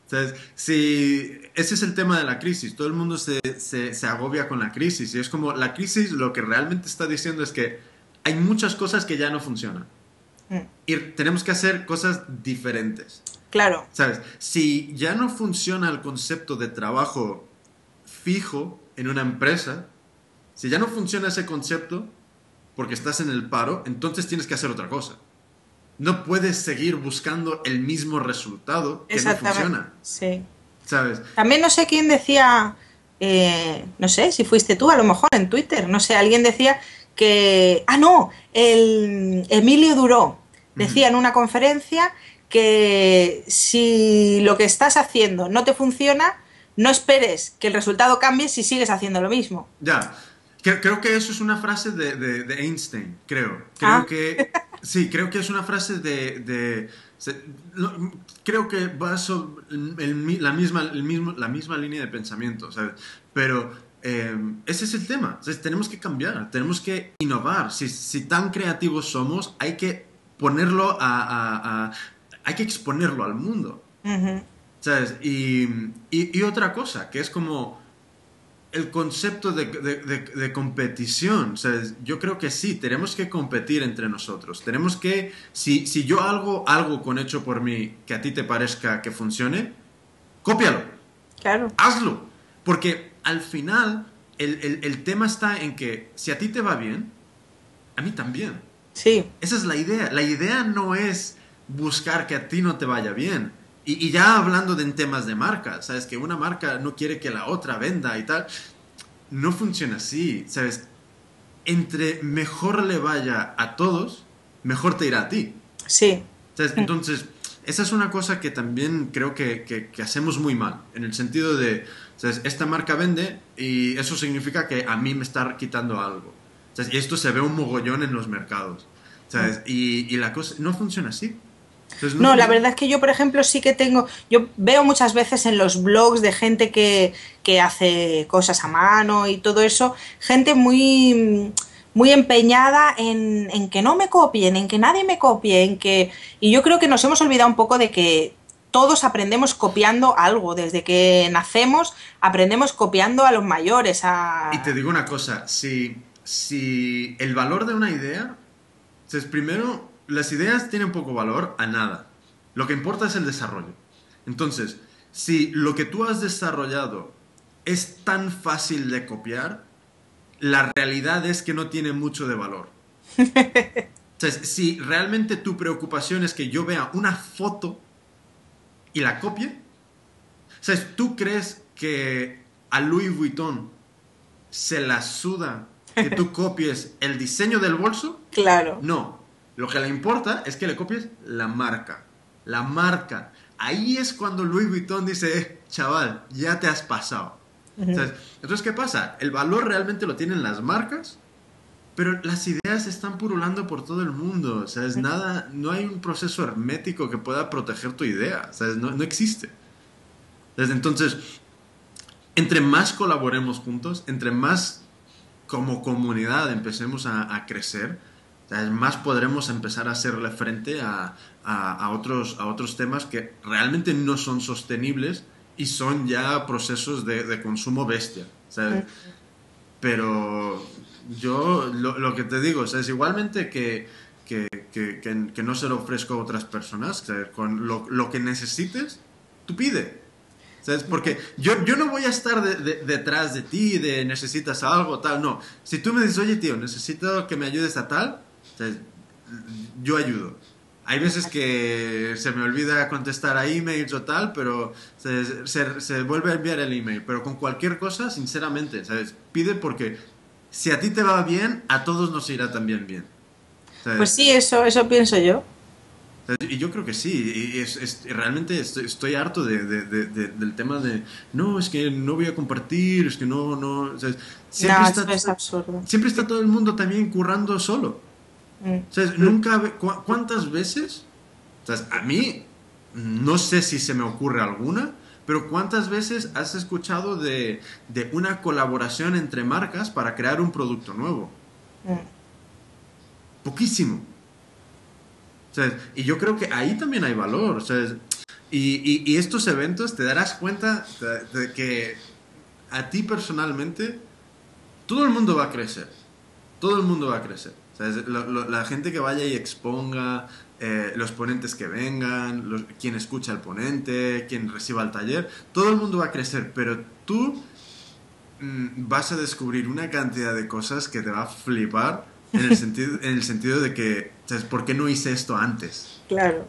Si ese es el tema de la crisis, todo el mundo se, se, agobia con la crisis y es como la crisis lo que realmente está diciendo es que hay muchas cosas que ya no funcionan mm. y tenemos que hacer cosas diferentes. Claro. ¿Sabes? Si ya no funciona el concepto de trabajo fijo en una empresa, si ya no funciona ese concepto porque estás en el paro, entonces tienes que hacer otra cosa no puedes seguir buscando el mismo resultado que no funciona. Sí. ¿Sabes? También no sé quién decía, eh, no sé si fuiste tú, a lo mejor en Twitter, no sé, alguien decía que. Ah, no, el Emilio Duró decía en una conferencia que si lo que estás haciendo no te funciona, no esperes que el resultado cambie si sigues haciendo lo mismo. Ya. Creo, que eso es una frase de, Einstein, creo. Creo ah. que Sí, creo que es una frase de... creo que va sobre la, misma, el mismo, la misma línea de pensamiento, ¿sabes? Pero em, ese es el tema. tenemos que cambiar, tenemos que innovar. Si, si tan creativos somos, hay que ponerlo a... hay que exponerlo al mundo. ¿Sabes? Y, y, y otra cosa, que es como el concepto de, competición. yo creo que sí, tenemos que competir entre nosotros. Tenemos que, si, si yo hago algo con hecho por mí que a ti te parezca que funcione, cópialo. Claro. Hazlo. Porque al final el, tema está en que si a ti te va bien, a mí también. Sí. Esa es la idea. La idea no es buscar que a ti no te vaya bien. Y, ya hablando de en temas de marca, ¿sabes? Que una marca no quiere que la otra venda y tal. No funciona así, ¿sabes? Entre mejor le vaya a todos, mejor te irá a ti. Sí. ¿Sabes? Entonces, esa es una cosa que también creo que, que, hacemos muy mal, en el sentido de, ¿sabes? Esta marca vende y eso significa que a mí me está quitando algo. ¿sabes? Y esto se ve un mogollón en los mercados. ¿sabes? Y, y la cosa no funciona así no, la verdad es que yo, por ejemplo, sí que tengo, yo veo muchas veces en los blogs de gente que, hace cosas a mano y todo eso, gente muy muy empeñada en, en, que no me copien, en que nadie me copie, en que... Y yo creo que nos hemos olvidado un poco de que todos aprendemos copiando algo. Desde que nacemos aprendemos copiando a los mayores. A... Y te digo una cosa, si, si el valor de una idea, es primero las ideas tienen poco valor a nada. Lo que importa es el desarrollo. Entonces, si lo que tú has desarrollado es tan fácil de copiar, la realidad es que no tiene mucho de valor. Entonces, si realmente tu preocupación es que yo vea una foto y la copie, ¿sabes? ¿Tú crees que a Louis Vuitton se la suda que tú copies el diseño del bolso? Claro. No, lo que le importa es que le copies la marca. La marca. Ahí es cuando Louis Vuitton dice, eh, chaval, ya te has pasado. Entonces, ¿qué pasa? El valor realmente lo tienen las marcas, pero las ideas están purulando por todo el mundo. O sea, es nada, no hay un proceso hermético que pueda proteger tu idea. O no, no existe. Entonces, entre más colaboremos juntos, entre más como comunidad empecemos a crecer, más podremos empezar a hacerle frente a, a, otros, a otros temas que realmente no son sostenibles y son ya procesos de, de consumo bestia. Pero yo lo, lo, que te digo es igualmente que, que, que, que, no se lo ofrezco a otras personas, con lo, lo, que necesites, tú pide. ¿Sabes? Porque yo, yo no voy a estar detrás de ti, de necesitas algo, tal, no. Si tú me dices, oye tío, necesito que me ayudes a tal, yo ayudo. Hay veces que se me olvida contestar a emails o tal, pero se, vuelve a enviar el email. Pero con cualquier cosa, sinceramente, ¿sabes? Pide porque si a ti te va bien, a todos nos irá también bien. Pues sí, eso, eso pienso yo. Y yo creo que sí, y es, realmente estoy, harto de, del tema de, no, es que no voy a compartir, es que no, no, siempre, está, es absurdo. siempre está todo el mundo también currando solo. Mm. Nunca, ¿cuántas veces? a mí, no sé si se me ocurre alguna, pero ¿cuántas veces has escuchado de, una colaboración entre marcas para crear un producto nuevo? Mm. Poquísimo. y yo creo que ahí también hay valor. Y, y, estos eventos te darás cuenta de, que a ti personalmente todo el mundo va a crecer. Todo el mundo va a crecer. La gente que vaya y exponga, eh, los ponentes que vengan, los, quien escucha al ponente, quien reciba el taller, todo el mundo va a crecer, pero tú mm, vas a descubrir una cantidad de cosas que te va a flipar en el sentido, en el sentido de que, ¿sabes? ¿Por qué no hice esto antes? Claro.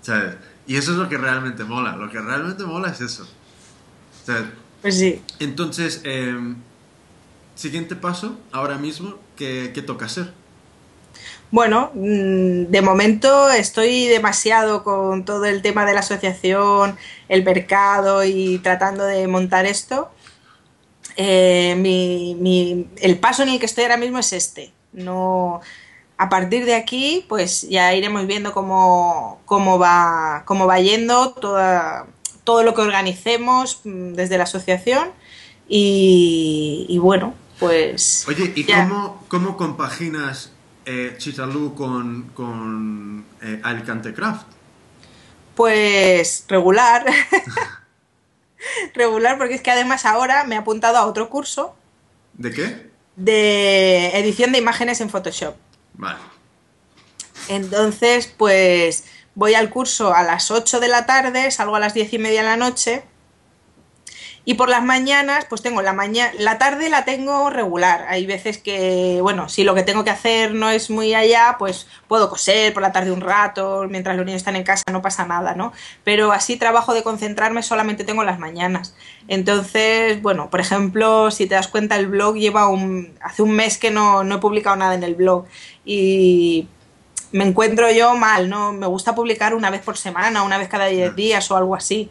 ¿Sabes? Y eso es lo que realmente mola. Lo que realmente mola es eso. Pues sí. Entonces, em, siguiente paso, ahora mismo, ¿qué, ¿qué, toca hacer? Bueno, mm, de momento estoy demasiado con todo el tema de la asociación, el mercado y tratando de montar esto. Eh, mi, el paso en el que estoy ahora mismo es este. No, a partir de aquí, pues ya iremos viendo cómo, cómo, va, cómo va yendo toda, todo lo que organicemos mm, desde la asociación. Y, bueno, pues. Oye, ¿y cómo, cómo, compaginas eh, Chitalú con, con eh, Alicante Craft? Pues regular. regular, porque es que además ahora me he apuntado a otro curso. ¿De qué? De edición de imágenes en Photoshop. Vale. Entonces, pues voy al curso a las 8 de la tarde, salgo a las 10 y media de la noche. Y por las mañanas, pues tengo la mañana, la tarde la tengo regular. Hay veces que, bueno, si lo que tengo que hacer no es muy allá, pues puedo coser por la tarde un rato, mientras los niños están en casa no pasa nada, ¿no? Pero así trabajo de concentrarme solamente tengo las mañanas. Entonces, bueno, por ejemplo, si te das cuenta, el blog lleva un, hace un mes que no, no he publicado nada en el blog y me encuentro yo mal, ¿no? Me gusta publicar una vez por semana, una vez cada 10 días o algo así.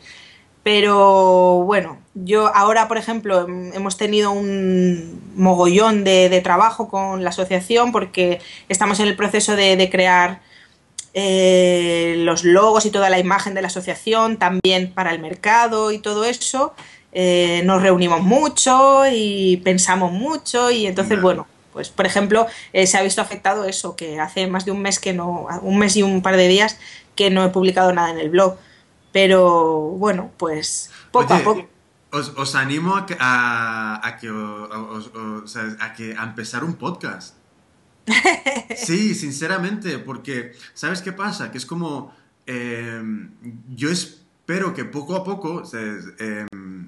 Pero bueno, yo ahora, por ejemplo, hemos tenido un mogollón de, trabajo con la asociación porque estamos en el proceso de, crear eh, los logos y toda la imagen de la asociación, también para el mercado y todo eso. Eh, nos reunimos mucho y pensamos mucho y entonces, bueno, pues por ejemplo, eh, se ha visto afectado eso, que hace más de un mes que no, un mes y un par de días que no he publicado nada en el blog. Pero bueno, pues poco a poco. Os, animo a que, a, que, a, que a empezar un podcast. Sí, sinceramente, porque ¿sabes qué pasa? Que es como, em, yo espero que poco a poco, em,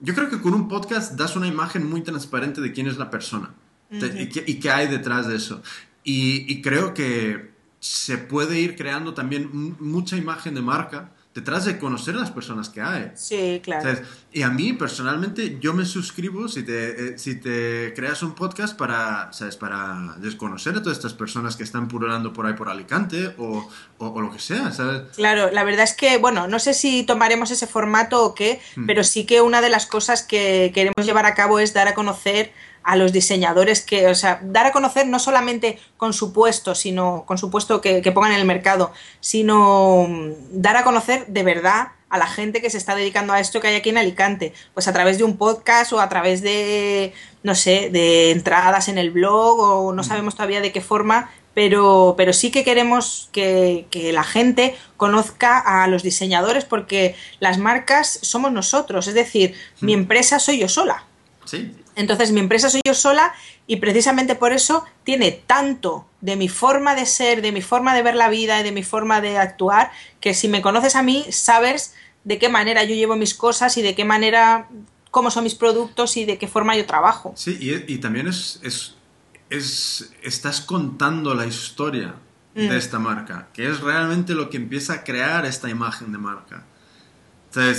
yo creo que con un podcast das una imagen muy transparente de quién es la persona y, qué, hay detrás de eso. Y, creo que se puede ir creando también mucha imagen de marca detrás de conocer a las personas que hay. Sí, claro. Y a mí personalmente yo me suscribo si te, eh, si te creas un podcast para, ¿sabes? Para desconocer a todas estas personas que están purulando por ahí por Alicante o, o, lo que sea, ¿sabes? Claro, la verdad es que, bueno, no sé si tomaremos ese formato o qué, hmm. pero sí que una de las cosas que queremos llevar a cabo es dar a conocer a los diseñadores que, o sea, dar a conocer no solamente con su puesto, sino con su puesto que, pongan en el mercado, sino mm, dar a conocer de verdad a la gente que se está dedicando a esto que hay aquí en Alicante, pues a través de un podcast o a través de, no sé, de entradas en el blog o no mm. sabemos todavía de qué forma, pero, pero sí que queremos que, que, la gente conozca a los diseñadores porque las marcas somos nosotros, es decir, mi mm. empresa soy yo sola. Sí. Entonces mi empresa soy yo sola y precisamente por eso tiene tanto de mi forma de ser, de mi forma de ver la vida y de mi forma de actuar, que si me conoces a mí, sabes de qué manera yo llevo mis cosas y de qué manera, cómo son mis productos y de qué forma yo trabajo. Sí, y, también es, es, estás contando la historia de mm. esta marca, que es realmente lo que empieza a crear esta imagen de marca.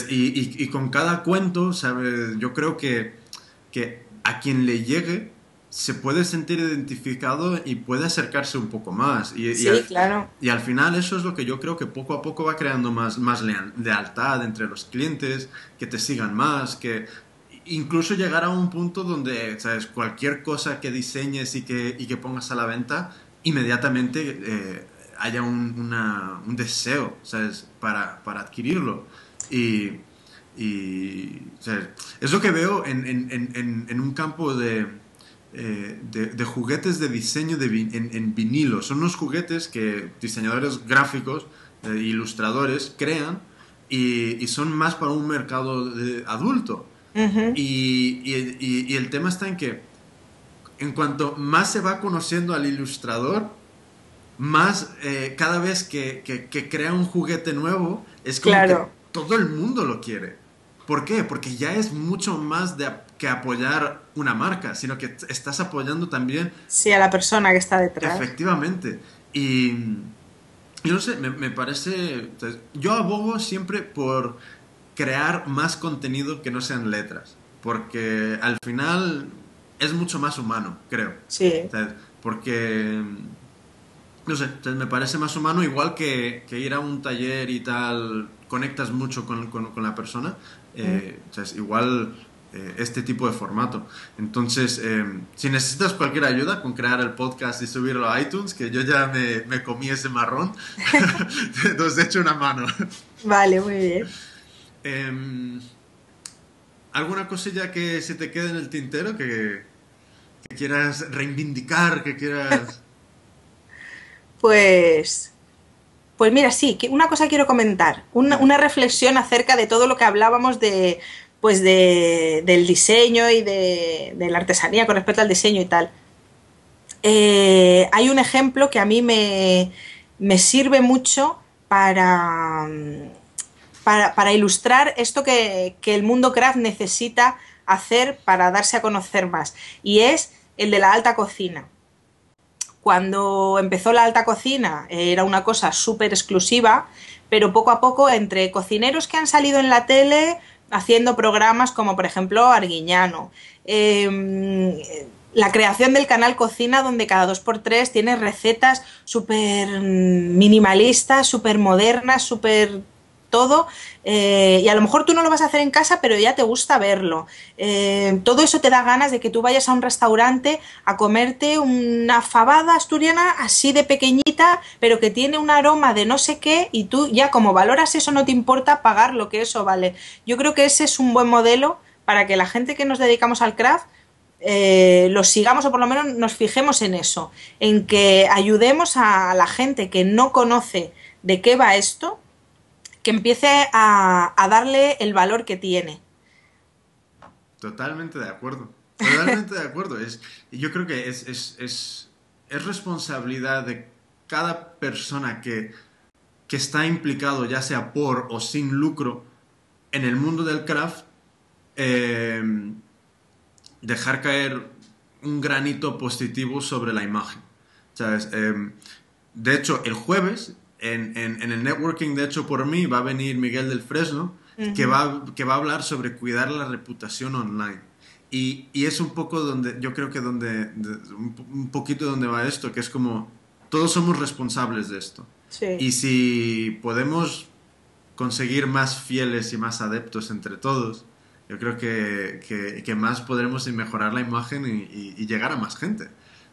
Y, y, con cada cuento, ¿sabes? Yo creo que, que a quien le llegue se puede sentir identificado y puede acercarse un poco más. Y, sí, al, claro. Y al final eso es lo que yo creo que poco a poco va creando más, más lealtad entre los clientes, que te sigan más, que incluso llegar a un punto donde, ¿sabes? Cualquier cosa que diseñes y que, y que pongas a la venta, inmediatamente eh, haya un, un, deseo, ¿sabes? Para, para adquirirlo. Y, y es lo que veo en, en, en, un campo eh, de, de, juguetes de diseño de en, vinilo. Son unos juguetes que diseñadores gráficos, e ilustradores, crean y, son más para un mercado adulto. y, el tema está en que en cuanto más se va conociendo al ilustrador, más eh, cada vez que, crea un juguete nuevo, es como que todo el mundo lo quiere. ¿Por qué? Porque ya es mucho más de, que apoyar una marca, sino que estás apoyando también... Sí, a la persona que está detrás. Efectivamente. Y yo no sé, me, parece... Yo abogo siempre por crear más contenido que no sean letras, porque al final es mucho más humano, creo. Sí. Porque no sé, me parece más humano, igual que, ir a un taller y tal, conectas mucho con, la persona, eh, igual eh, este tipo de formato. Entonces, eh, si necesitas cualquier ayuda con crear el podcast y subirlo a iTunes, que yo ya me, comí ese marrón, entonces echo una mano. Vale, muy bien. Em, ¿Alguna cosilla que se te quede en el tintero que, que quieras reivindicar, que quieras... Pues, pues mira, sí, una cosa quiero comentar, una, reflexión acerca de todo lo que hablábamos de, pues de, del diseño y de, la artesanía con respecto al diseño y tal. Eh, hay un ejemplo que a mí me, sirve mucho para, para, ilustrar esto que, que, el mundo craft necesita hacer para darse a conocer más, y es el de la alta cocina cuando empezó la alta cocina era una cosa súper exclusiva, pero poco a poco entre cocineros que han salido en la tele haciendo programas como por ejemplo Arguiñano, em, la creación del canal Cocina donde cada dos por tres tiene recetas súper minimalistas, súper modernas, súper todo eh, y a lo mejor tú no lo vas a hacer en casa pero ya te gusta verlo. Eh, todo eso te da ganas de que tú vayas a un restaurante a comerte una fabada asturiana así de pequeñita pero que tiene un aroma de no sé qué y tú ya como valoras eso no te importa pagar lo que eso vale. Yo creo que ese es un buen modelo para que la gente que nos dedicamos al craft eh, lo sigamos o por lo menos nos fijemos en eso, en que ayudemos a la gente que no conoce de qué va esto, que empiece a, darle el valor que tiene. Totalmente de acuerdo. Totalmente de acuerdo. Es, yo creo que es, es, responsabilidad de cada persona que, que, está implicado, ya sea por o sin lucro, en el mundo del craft, eh, dejar caer un granito positivo sobre la imagen. Eh, de hecho, el jueves en, en, el networking, de hecho, por mí, va a venir Miguel del Fresno, que, va, que va a hablar sobre cuidar la reputación online. Y, y, es un poco donde, yo creo que donde, un poquito donde va esto, que es como, todos somos responsables de esto. Y si podemos conseguir más fieles y más adeptos entre todos, yo creo que, que, que más podremos mejorar la imagen y, y, llegar a más gente.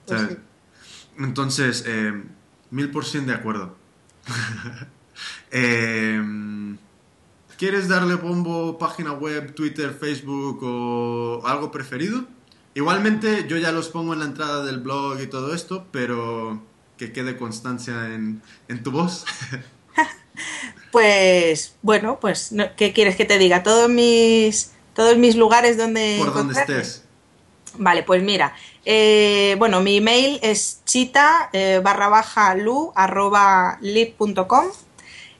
Pues Entonces, eh, mil por cien de acuerdo. Em, ¿Quieres darle bombo, página web, Twitter, Facebook o algo preferido? Igualmente yo ya los pongo en la entrada del blog y todo esto, pero que quede constancia en, tu voz. pues bueno, pues ¿qué quieres que te diga? Todos mis, todos mis lugares donde... Por donde estés. Vale, pues mira, eh, bueno, mi email es chita eh, barra baja lu arroba lib.com.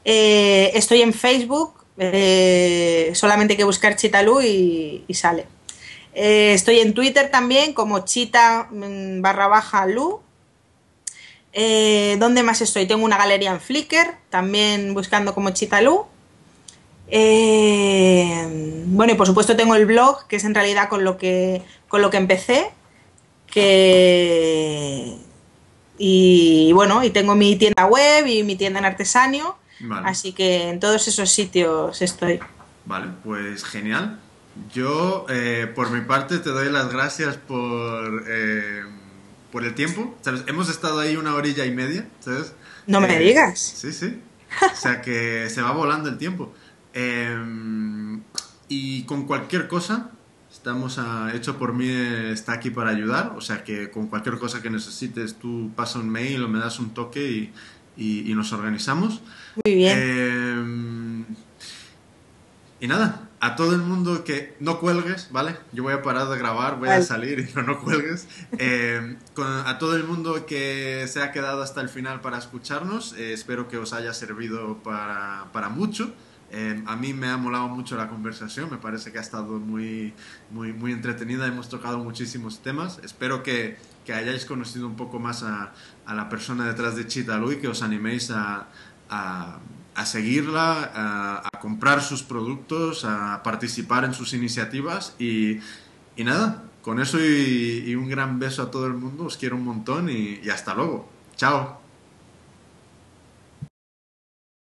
Eh, estoy en Facebook, solamente hay que buscar chitalu y, y sale. estoy en Twitter también como chita mm, barra baja lu. ¿Dónde más estoy? Tengo una galería en Flickr, también buscando como chitalu. bueno, y por supuesto tengo el blog, que es en realidad con lo que, con lo que empecé, que y bueno, y tengo mi tienda web y mi tienda en artesanio, así que en todos esos sitios estoy. Vale, pues genial. Yo, eh, por mi parte, te doy las gracias por, eh, por el tiempo. Hemos estado ahí una orilla y media, ¿sabes? No me eh, digas. Sí, sí. O sea que se va volando el tiempo. Em, y con cualquier cosa, Estamos a, hecho por mí, está aquí para ayudar, o sea que con cualquier cosa que necesites tú pasa un mail o me das un toque y, y, nos organizamos. Muy bien. y nada, a todo el mundo que no cuelgues, ¿vale? Yo voy a parar de grabar, voy a salir y no, no cuelgues. Eh, a todo el mundo que se ha quedado hasta el final para escucharnos, eh, espero que os haya servido para, para mucho. Eh, a mí me ha molado mucho la conversación, me parece que ha estado muy, muy, muy entretenida, hemos tocado muchísimos temas. Espero que, que hayáis conocido un poco más a, a la persona detrás de Chita y que os animéis a, a a seguirla, a, comprar sus productos, a participar en sus iniciativas y, nada, con eso y, un gran beso a todo el mundo, os quiero un montón y hasta luego. Chao.